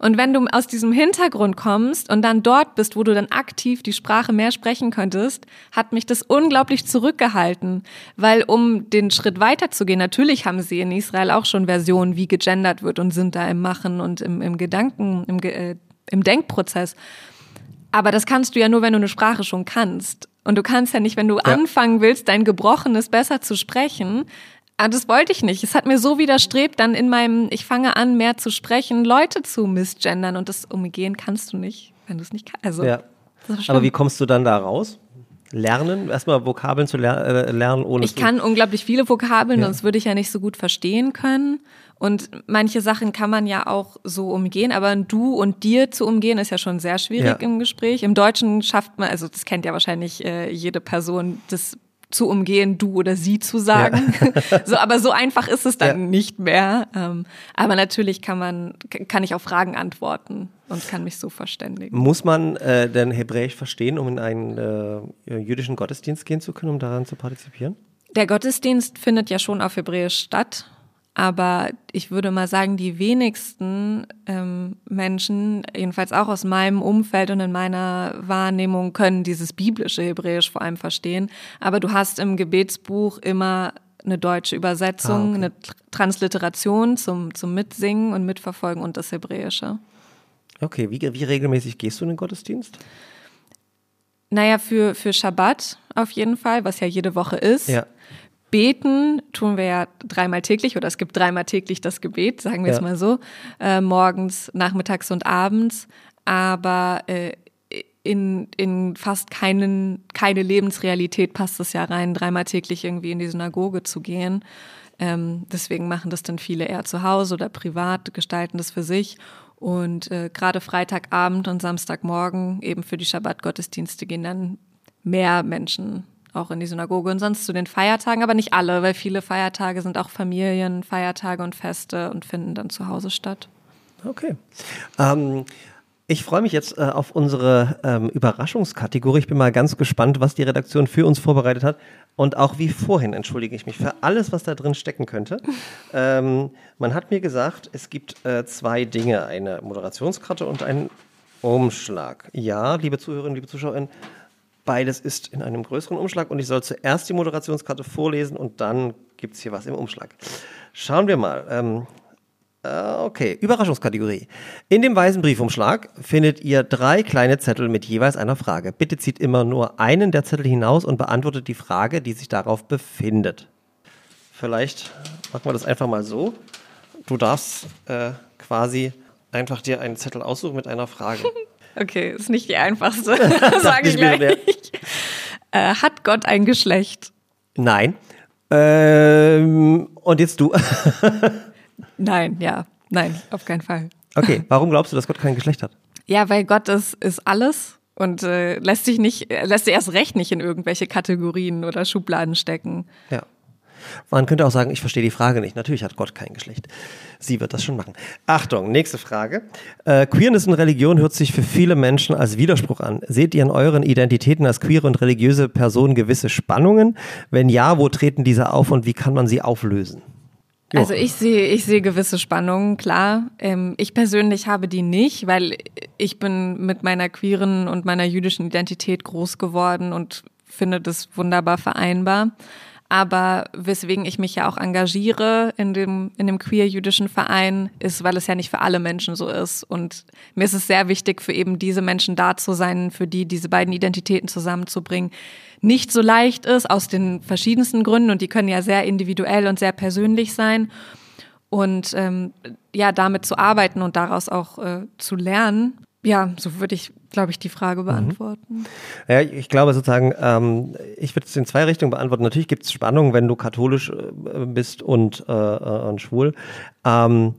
Und wenn du aus diesem Hintergrund kommst und dann dort bist, wo du dann aktiv die Sprache mehr sprechen könntest, hat mich das unglaublich zurückgehalten. Weil um den Schritt weiterzugehen, natürlich haben sie in Israel auch schon Versionen, wie gegendert wird und sind da im Machen und im, im Gedanken, im, äh, im Denkprozess. Aber das kannst du ja nur, wenn du eine Sprache schon kannst. Und du kannst ja nicht, wenn du anfangen willst, dein Gebrochenes besser zu sprechen, Ah, das wollte ich nicht. Es hat mir so widerstrebt, dann in meinem, ich fange an, mehr zu sprechen, Leute zu misgendern und das umgehen kannst du nicht, wenn du es nicht kannst. Also, Ja. Aber wie kommst du dann da raus? Lernen, erstmal Vokabeln zu ler äh, lernen, ohne Ich kann unglaublich viele Vokabeln, Ja. sonst würde ich ja nicht so gut verstehen können. Und manche Sachen kann man ja auch so umgehen, aber ein Du und dir zu umgehen ist ja schon sehr schwierig Ja. im Gespräch. Im Deutschen schafft man, also das kennt ja wahrscheinlich äh, jede Person, das zu umgehen, du oder sie zu sagen. so, aber so einfach ist es dann Ja. nicht mehr. Ähm, aber natürlich kann man, kann ich auf Fragen antworten und kann mich so verständigen. Muss man äh, denn Hebräisch verstehen, um in einen äh, jüdischen Gottesdienst gehen zu können, um daran zu partizipieren? Der Gottesdienst findet ja schon auf Hebräisch statt, aber ich würde mal sagen, die wenigsten ähm, Menschen, jedenfalls auch aus meinem Umfeld und in meiner Wahrnehmung, können dieses biblische Hebräisch vor allem verstehen. Aber du hast im Gebetsbuch immer eine deutsche Übersetzung, Ah, okay. eine Tr- Transliteration zum, zum Mitsingen und Mitverfolgen und das Hebräische. Okay, wie, wie regelmäßig gehst du in den Gottesdienst? Naja, für, für Schabbat auf jeden Fall, was ja jede Woche ist. Ja. Beten tun wir ja dreimal täglich oder es gibt dreimal täglich das Gebet, sagen wir Ja. es mal so, äh, morgens, nachmittags und abends. Aber äh, in, in fast keinen, keine Lebensrealität passt es ja rein, dreimal täglich irgendwie in die Synagoge zu gehen. Ähm, deswegen machen das dann viele eher zu Hause oder privat, gestalten das für sich. Und äh, gerade Freitagabend und Samstagmorgen eben für die Schabbat-Gottesdienste gehen dann mehr Menschen auch in die Synagoge und sonst zu den Feiertagen, aber nicht alle, weil viele Feiertage sind auch Familien, Feiertage und Feste und finden dann zu Hause statt. Okay. Ähm, ich freue mich jetzt äh, auf unsere ähm, Überraschungskategorie. Ich bin mal ganz gespannt, was die Redaktion für uns vorbereitet hat. Und auch wie vorhin entschuldige ich mich für alles, was da drin stecken könnte. ähm, man hat mir gesagt, es gibt äh, zwei Dinge, eine Moderationskarte und einen Umschlag. Ja, liebe Zuhörerinnen, liebe Zuschauerinnen, beides ist in einem größeren Umschlag und ich soll zuerst die Moderationskarte vorlesen und dann gibt es hier was im Umschlag. Schauen wir mal. Ähm, äh, Okay, Überraschungskategorie. In dem weißen Briefumschlag findet ihr drei kleine Zettel mit jeweils einer Frage. Bitte zieht immer nur einen der Zettel hinaus und beantwortet die Frage, die sich darauf befindet. Vielleicht machen wir das einfach mal so. Du darfst äh, quasi einfach dir einen Zettel aussuchen mit einer Frage. Okay, ist nicht die einfachste, sage ich gleich. Äh, hat Gott ein Geschlecht? Nein. Ähm, und jetzt du. Nein, ja, nein, auf keinen Fall. Okay, warum glaubst du, dass Gott kein Geschlecht hat? Ja, weil Gott ist, ist alles und äh, lässt sich nicht, äh, lässt sich erst recht nicht in irgendwelche Kategorien oder Schubladen stecken. Ja. Man könnte auch sagen, ich verstehe die Frage nicht. Natürlich hat Gott kein Geschlecht. Sie wird das schon machen. Achtung, nächste Frage. Äh, Queerness und Religion hört sich für viele Menschen als Widerspruch an. Seht ihr in euren Identitäten als queere und religiöse Personen gewisse Spannungen? Wenn ja, wo treten diese auf und wie kann man sie auflösen? Ja. Also ich sehe, ich sehe gewisse Spannungen, klar. Ähm, ich persönlich habe die nicht, weil ich bin mit meiner queeren und meiner jüdischen Identität groß geworden und finde das wunderbar vereinbar. Aber weswegen ich mich ja auch engagiere in dem, in dem queer-jüdischen Verein, ist, weil es ja nicht für alle Menschen so ist. Und mir ist es sehr wichtig, für eben diese Menschen da zu sein, für die diese beiden Identitäten zusammenzubringen. Nicht so leicht ist, aus den verschiedensten Gründen, und die können ja sehr individuell und sehr persönlich sein. Und ähm, ja, damit zu arbeiten und daraus auch äh, zu lernen. Ja, so würde ich, glaube ich, die Frage beantworten. Ja, ich glaube sozusagen, ähm, ich würde es in zwei Richtungen beantworten. Natürlich gibt es Spannungen, wenn du katholisch äh, bist und, äh, äh, und schwul. Ähm,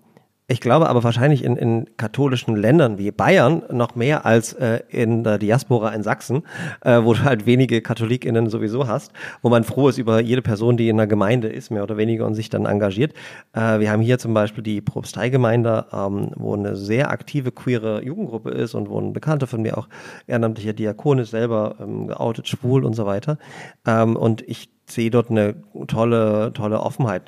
ich glaube aber wahrscheinlich in, in katholischen Ländern wie Bayern noch mehr als äh, in der Diaspora in Sachsen, äh, wo du halt wenige KatholikInnen sowieso hast, wo man froh ist über jede Person, die in der Gemeinde ist, mehr oder weniger und sich dann engagiert. Äh, wir haben hier zum Beispiel die Propsteigemeinde, ähm, wo eine sehr aktive queere Jugendgruppe ist und wo ein Bekannter von mir auch ehrenamtlicher Diakon ist, selber ähm, geoutet, schwul und so weiter. Ähm, und ich sehe dort eine tolle, tolle Offenheit.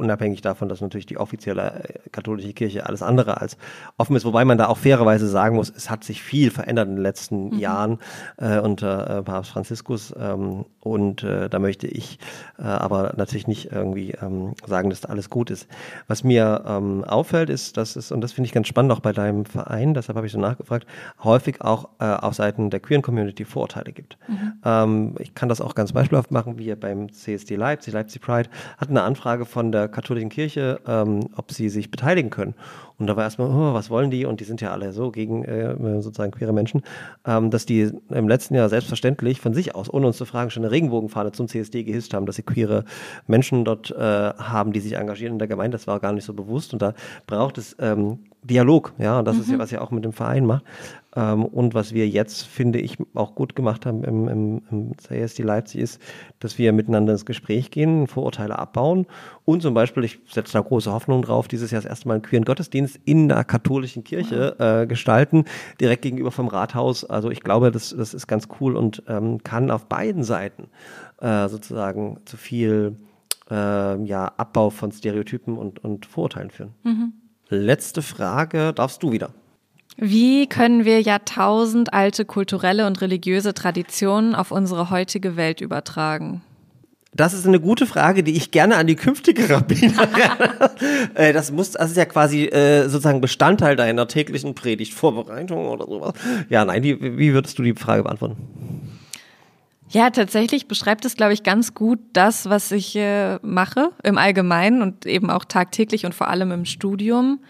Unabhängig davon, dass natürlich die offizielle äh, katholische Kirche alles andere als offen ist, wobei man da auch fairerweise sagen muss, es hat sich viel verändert in den letzten mhm. Jahren äh, unter äh, Papst Franziskus ähm, und äh, da möchte ich äh, aber natürlich nicht irgendwie ähm, sagen, dass da alles gut ist. Was mir ähm, auffällt, ist, dass es, und das finde ich ganz spannend auch bei deinem Verein, deshalb habe ich so nachgefragt, häufig auch äh, auf Seiten der queeren Community Vorurteile gibt. Mhm. Ähm, ich kann das auch ganz beispielhaft machen, wie beim CSD Leipzig, Leipzig Pride, hat eine Anfrage von der katholischen Kirche, ähm, ob sie sich beteiligen können. Und da war erstmal, oh, was wollen die? Und die sind ja alle so gegen äh, sozusagen queere Menschen, ähm, dass die im letzten Jahr selbstverständlich von sich aus, ohne uns zu fragen, schon eine Regenbogenfahne zum CSD gehisst haben, dass sie queere Menschen dort äh, haben, die sich engagieren in der Gemeinde. Das war gar nicht so bewusst. Und da braucht es ähm, Dialog, ja, und das mhm. ist ja, mhm. was ihr auch mit dem Verein macht. Ähm, und was wir jetzt, finde ich, auch gut gemacht haben im, im, im CSD Leipzig ist, dass wir miteinander ins Gespräch gehen, Vorurteile abbauen und zum Beispiel, ich setze da große Hoffnung drauf, dieses Jahr das erste Mal einen queeren Gottesdienst in der katholischen Kirche äh, gestalten, direkt gegenüber vom Rathaus. Also ich glaube, das, das ist ganz cool und ähm, kann auf beiden Seiten äh, sozusagen zu viel äh, ja, Abbau von Stereotypen und, und Vorurteilen führen. Mhm. Letzte Frage, darfst du wieder. Wie können wir jahrtausendalte kulturelle und religiöse Traditionen auf unsere heutige Welt übertragen? Das ist eine gute Frage, die ich gerne an die künftige Rabbinerin. Äh, das muss, das ist ja quasi äh, sozusagen Bestandteil deiner täglichen Predigtvorbereitung oder sowas. Ja, nein, wie, wie würdest du die Frage beantworten? Ja, tatsächlich beschreibt es, glaube ich, ganz gut das, was ich äh, mache im Allgemeinen und eben auch tagtäglich und vor allem im Studium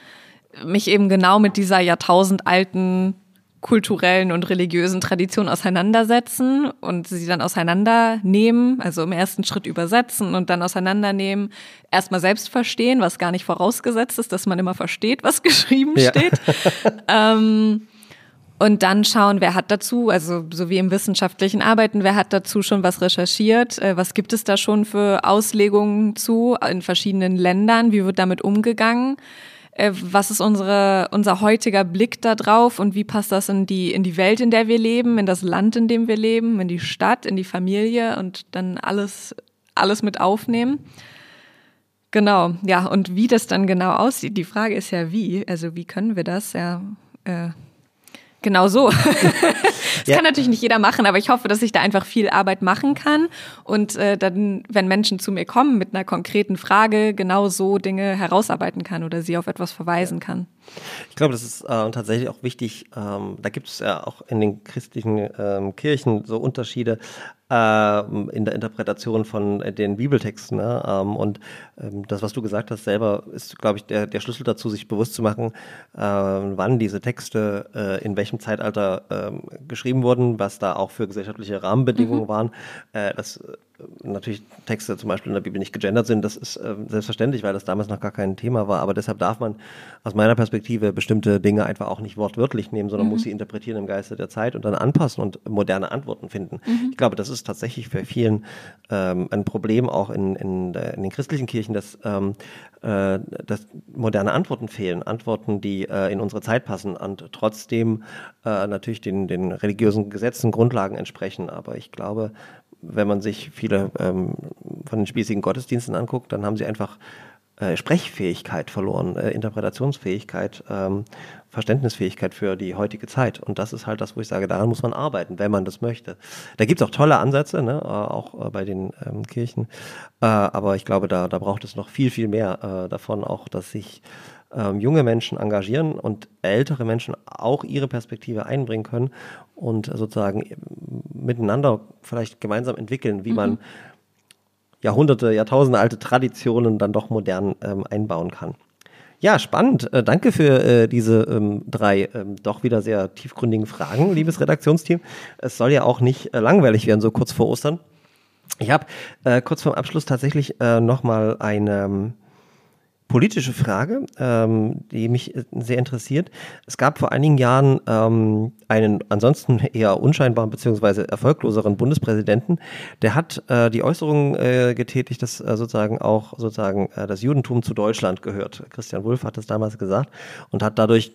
mich eben genau mit dieser jahrtausendalten kulturellen und religiösen Tradition auseinandersetzen und sie dann auseinandernehmen, also im ersten Schritt übersetzen und dann auseinandernehmen, erstmal selbst verstehen, was gar nicht vorausgesetzt ist, dass man immer versteht, was geschrieben ja. steht. ähm, und dann schauen, wer hat dazu, also so wie im wissenschaftlichen Arbeiten, wer hat dazu schon was recherchiert, äh, was gibt es da schon für Auslegungen zu in verschiedenen Ländern, wie wird damit umgegangen äh, was ist unsere, unser heutiger Blick da drauf und wie passt das in die, in die Welt, in der wir leben, in das Land, in dem wir leben, in die Stadt, in die Familie und dann alles, alles mit aufnehmen. Genau, ja, und wie das dann genau aussieht, die Frage ist ja wie, also wie können wir das, ja, äh, Genau so. das ja. kann natürlich nicht jeder machen, aber ich hoffe, dass ich da einfach viel Arbeit machen kann und äh, dann, wenn Menschen zu mir kommen mit einer konkreten Frage, genau so Dinge herausarbeiten kann oder sie auf etwas verweisen kann. Ich glaube, das ist äh, tatsächlich auch wichtig. Ähm, da gibt es ja auch in den christlichen ähm, Kirchen so Unterschiede in der Interpretation von den Bibeltexten. Ne? Ähm, und ähm, das, was du gesagt hast, selber ist, glaube ich, der, der Schlüssel dazu, sich bewusst zu machen, äh, wann diese Texte äh, in welchem Zeitalter ähm, geschrieben wurden, was da auch für gesellschaftliche Rahmenbedingungen mhm. waren. Äh, das natürlich Texte zum Beispiel in der Bibel nicht gegendert sind, das ist äh, selbstverständlich, weil das damals noch gar kein Thema war. Aber deshalb darf man aus meiner Perspektive bestimmte Dinge einfach auch nicht wortwörtlich nehmen, sondern mhm. muss sie interpretieren im Geiste der Zeit und dann anpassen und moderne Antworten finden. Mhm. Ich glaube, das ist tatsächlich für vielen ähm, ein Problem auch in, in, in den christlichen Kirchen, dass, ähm, äh, dass moderne Antworten fehlen, Antworten, die äh, in unsere Zeit passen und trotzdem äh, natürlich den, den religiösen Gesetzen, Grundlagen entsprechen. Aber ich glaube, wenn man sich viele ähm, von den spießigen Gottesdiensten anguckt, dann haben sie einfach äh, Sprechfähigkeit verloren, äh, Interpretationsfähigkeit, ähm, Verständnisfähigkeit für die heutige Zeit. Und das ist halt das, wo ich sage, daran muss man arbeiten, wenn man das möchte. Da gibt es auch tolle Ansätze, ne? äh, auch äh, bei den ähm, Kirchen. Äh, aber ich glaube, da, da braucht es noch viel, viel mehr äh, davon, auch dass sich ähm, junge Menschen engagieren und ältere Menschen auch ihre Perspektive einbringen können und sozusagen miteinander vielleicht gemeinsam entwickeln, wie mhm. man Jahrhunderte, Jahrtausende alte Traditionen dann doch modern ähm, einbauen kann. Ja, spannend. Äh, danke für äh, diese ähm, drei ähm, doch wieder sehr tiefgründigen Fragen, liebes Redaktionsteam. Es soll ja auch nicht äh, langweilig werden, so kurz vor Ostern. Ich habe äh, kurz vor dem Abschluss tatsächlich äh, nochmal eine ähm, politische Frage, ähm, die mich äh, sehr interessiert. Es gab vor einigen Jahren ähm, einen ansonsten eher unscheinbaren bzw. erfolgloseren Bundespräsidenten, der hat äh, die Äußerung äh, getätigt, dass äh, sozusagen auch sozusagen äh, das Judentum zu Deutschland gehört. Christian Wulff hat das damals gesagt und hat dadurch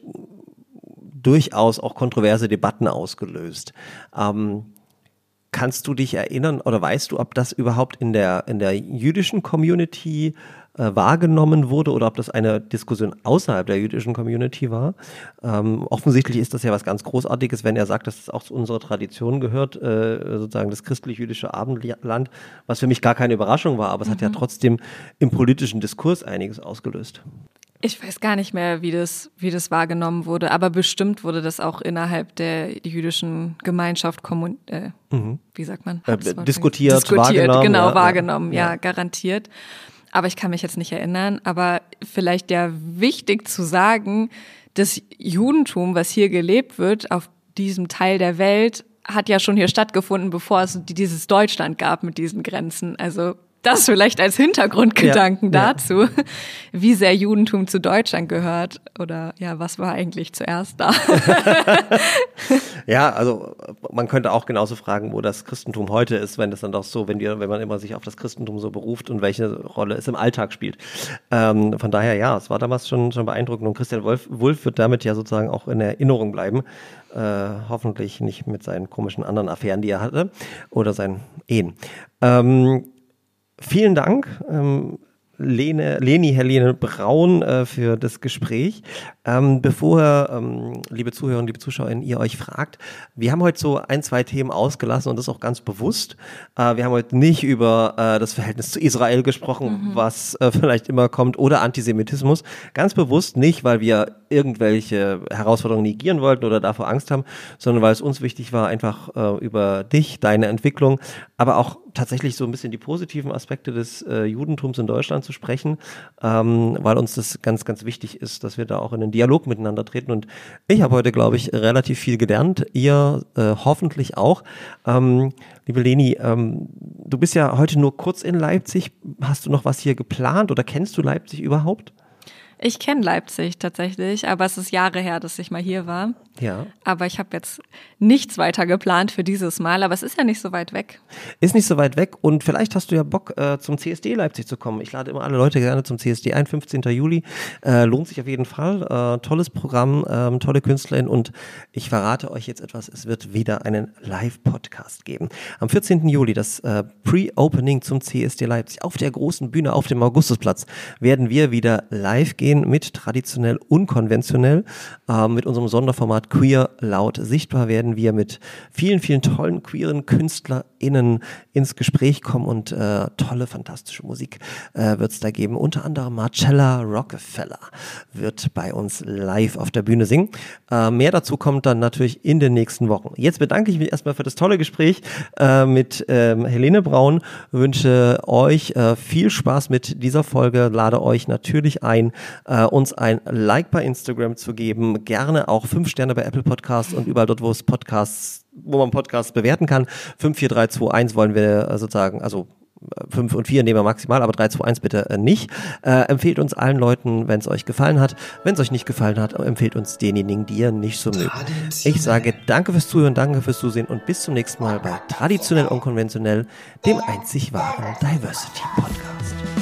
durchaus auch kontroverse Debatten ausgelöst. Ähm, Kannst du dich erinnern oder weißt du, ob das überhaupt in der, in der jüdischen Community wahrgenommen wurde oder ob das eine Diskussion außerhalb der jüdischen Community war. Ähm, offensichtlich ist das ja was ganz Großartiges, wenn er sagt, dass es auch zu unserer Tradition gehört, äh, sozusagen das christlich-jüdische Abendland, was für mich gar keine Überraschung war, aber es mhm. hat ja trotzdem im politischen Diskurs einiges ausgelöst. Ich weiß gar nicht mehr, wie das, wie das wahrgenommen wurde, aber bestimmt wurde das auch innerhalb der jüdischen Gemeinschaft kommun äh, mhm. wie sagt man? Äh, diskutiert, diskutiert, wahrgenommen. Genau, ja, wahrgenommen, ja, ja, garantiert. Aber ich kann mich jetzt nicht erinnern. Aber vielleicht ja wichtig zu sagen, das Judentum, was hier gelebt wird, auf diesem Teil der Welt, hat ja schon hier stattgefunden, bevor es dieses Deutschland gab mit diesen Grenzen. Also das vielleicht als Hintergrundgedanken ja, dazu, ja. wie sehr Judentum zu Deutschland gehört oder ja, was war eigentlich zuerst da? ja, also man könnte auch genauso fragen, wo das Christentum heute ist, wenn das dann doch so, wenn wir, wenn man immer sich auf das Christentum so beruft und welche Rolle es im Alltag spielt. Ähm, von daher ja, es war damals schon schon beeindruckend und Christian Wolf, Wolf wird damit ja sozusagen auch in Erinnerung bleiben. Äh, hoffentlich nicht mit seinen komischen anderen Affären, die er hatte oder seinen Ehen. Ähm, Vielen Dank. Ähm, Lene, Leni Helene Braun äh, für das Gespräch. Ähm, bevor, ähm, liebe Zuhörer und liebe Zuschauerinnen, ihr euch fragt, wir haben heute so ein, zwei Themen ausgelassen und das auch ganz bewusst. Äh, wir haben heute nicht über äh, das Verhältnis zu Israel gesprochen, mhm. was äh, vielleicht immer kommt, oder Antisemitismus. Ganz bewusst nicht, weil wir irgendwelche Herausforderungen negieren wollten oder davor Angst haben, sondern weil es uns wichtig war, einfach äh, über dich, deine Entwicklung, aber auch tatsächlich so ein bisschen die positiven Aspekte des äh, Judentums in Deutschland zu sprechen, ähm, weil uns das ganz, ganz wichtig ist, dass wir da auch in den Dialog miteinander treten. Und ich habe heute, glaube ich, relativ viel gelernt. Ihr äh, hoffentlich auch. Ähm, liebe Leni, ähm, du bist ja heute nur kurz in Leipzig. Hast du noch was hier geplant oder kennst du Leipzig überhaupt? Ich kenne Leipzig tatsächlich, aber es ist Jahre her, dass ich mal hier war. Ja. Aber ich habe jetzt nichts weiter geplant für dieses Mal, aber es ist ja nicht so weit weg. Ist nicht so weit weg und vielleicht hast du ja Bock, äh, zum CSD Leipzig zu kommen. Ich lade immer alle Leute gerne zum CSD ein, 15. Juli. Äh, lohnt sich auf jeden Fall. Äh, tolles Programm, ähm, tolle Künstlerin und ich verrate euch jetzt etwas, es wird wieder einen Live-Podcast geben. Am 14. Juli, das äh, Pre-Opening zum CSD Leipzig auf der großen Bühne auf dem Augustusplatz, werden wir wieder live gehen mit traditionell unkonventionell, äh, mit unserem Sonderformat Format Queer laut sichtbar werden wir mit vielen, vielen tollen queeren KünstlerInnen ins Gespräch kommen und äh, tolle, fantastische Musik äh, wird es da geben. Unter anderem Marcella Rockefeller wird bei uns live auf der Bühne singen. Äh, mehr dazu kommt dann natürlich in den nächsten Wochen. Jetzt bedanke ich mich erstmal für das tolle Gespräch äh, mit ähm, Helene Braun, wünsche euch äh, viel Spaß mit dieser Folge, lade euch natürlich ein, äh, uns ein Like bei Instagram zu geben, gerne auch fünf Sterne bei Apple Podcasts und überall dort, wo es Podcasts, wo man Podcasts bewerten kann. 5, 4, 3, 2, 1 wollen wir äh, sozusagen, also 5 äh, und 4 nehmen wir maximal, aber 3, 2, 1 bitte äh, nicht. Äh, empfehlt uns allen Leuten, wenn es euch gefallen hat. Wenn es euch nicht gefallen hat, empfehlt uns denjenigen, die ihr nicht so mögt. Ich sage danke fürs Zuhören, danke fürs Zusehen und bis zum nächsten Mal bei Traditionell Unkonventionell, dem einzig wahren Diversity Podcast.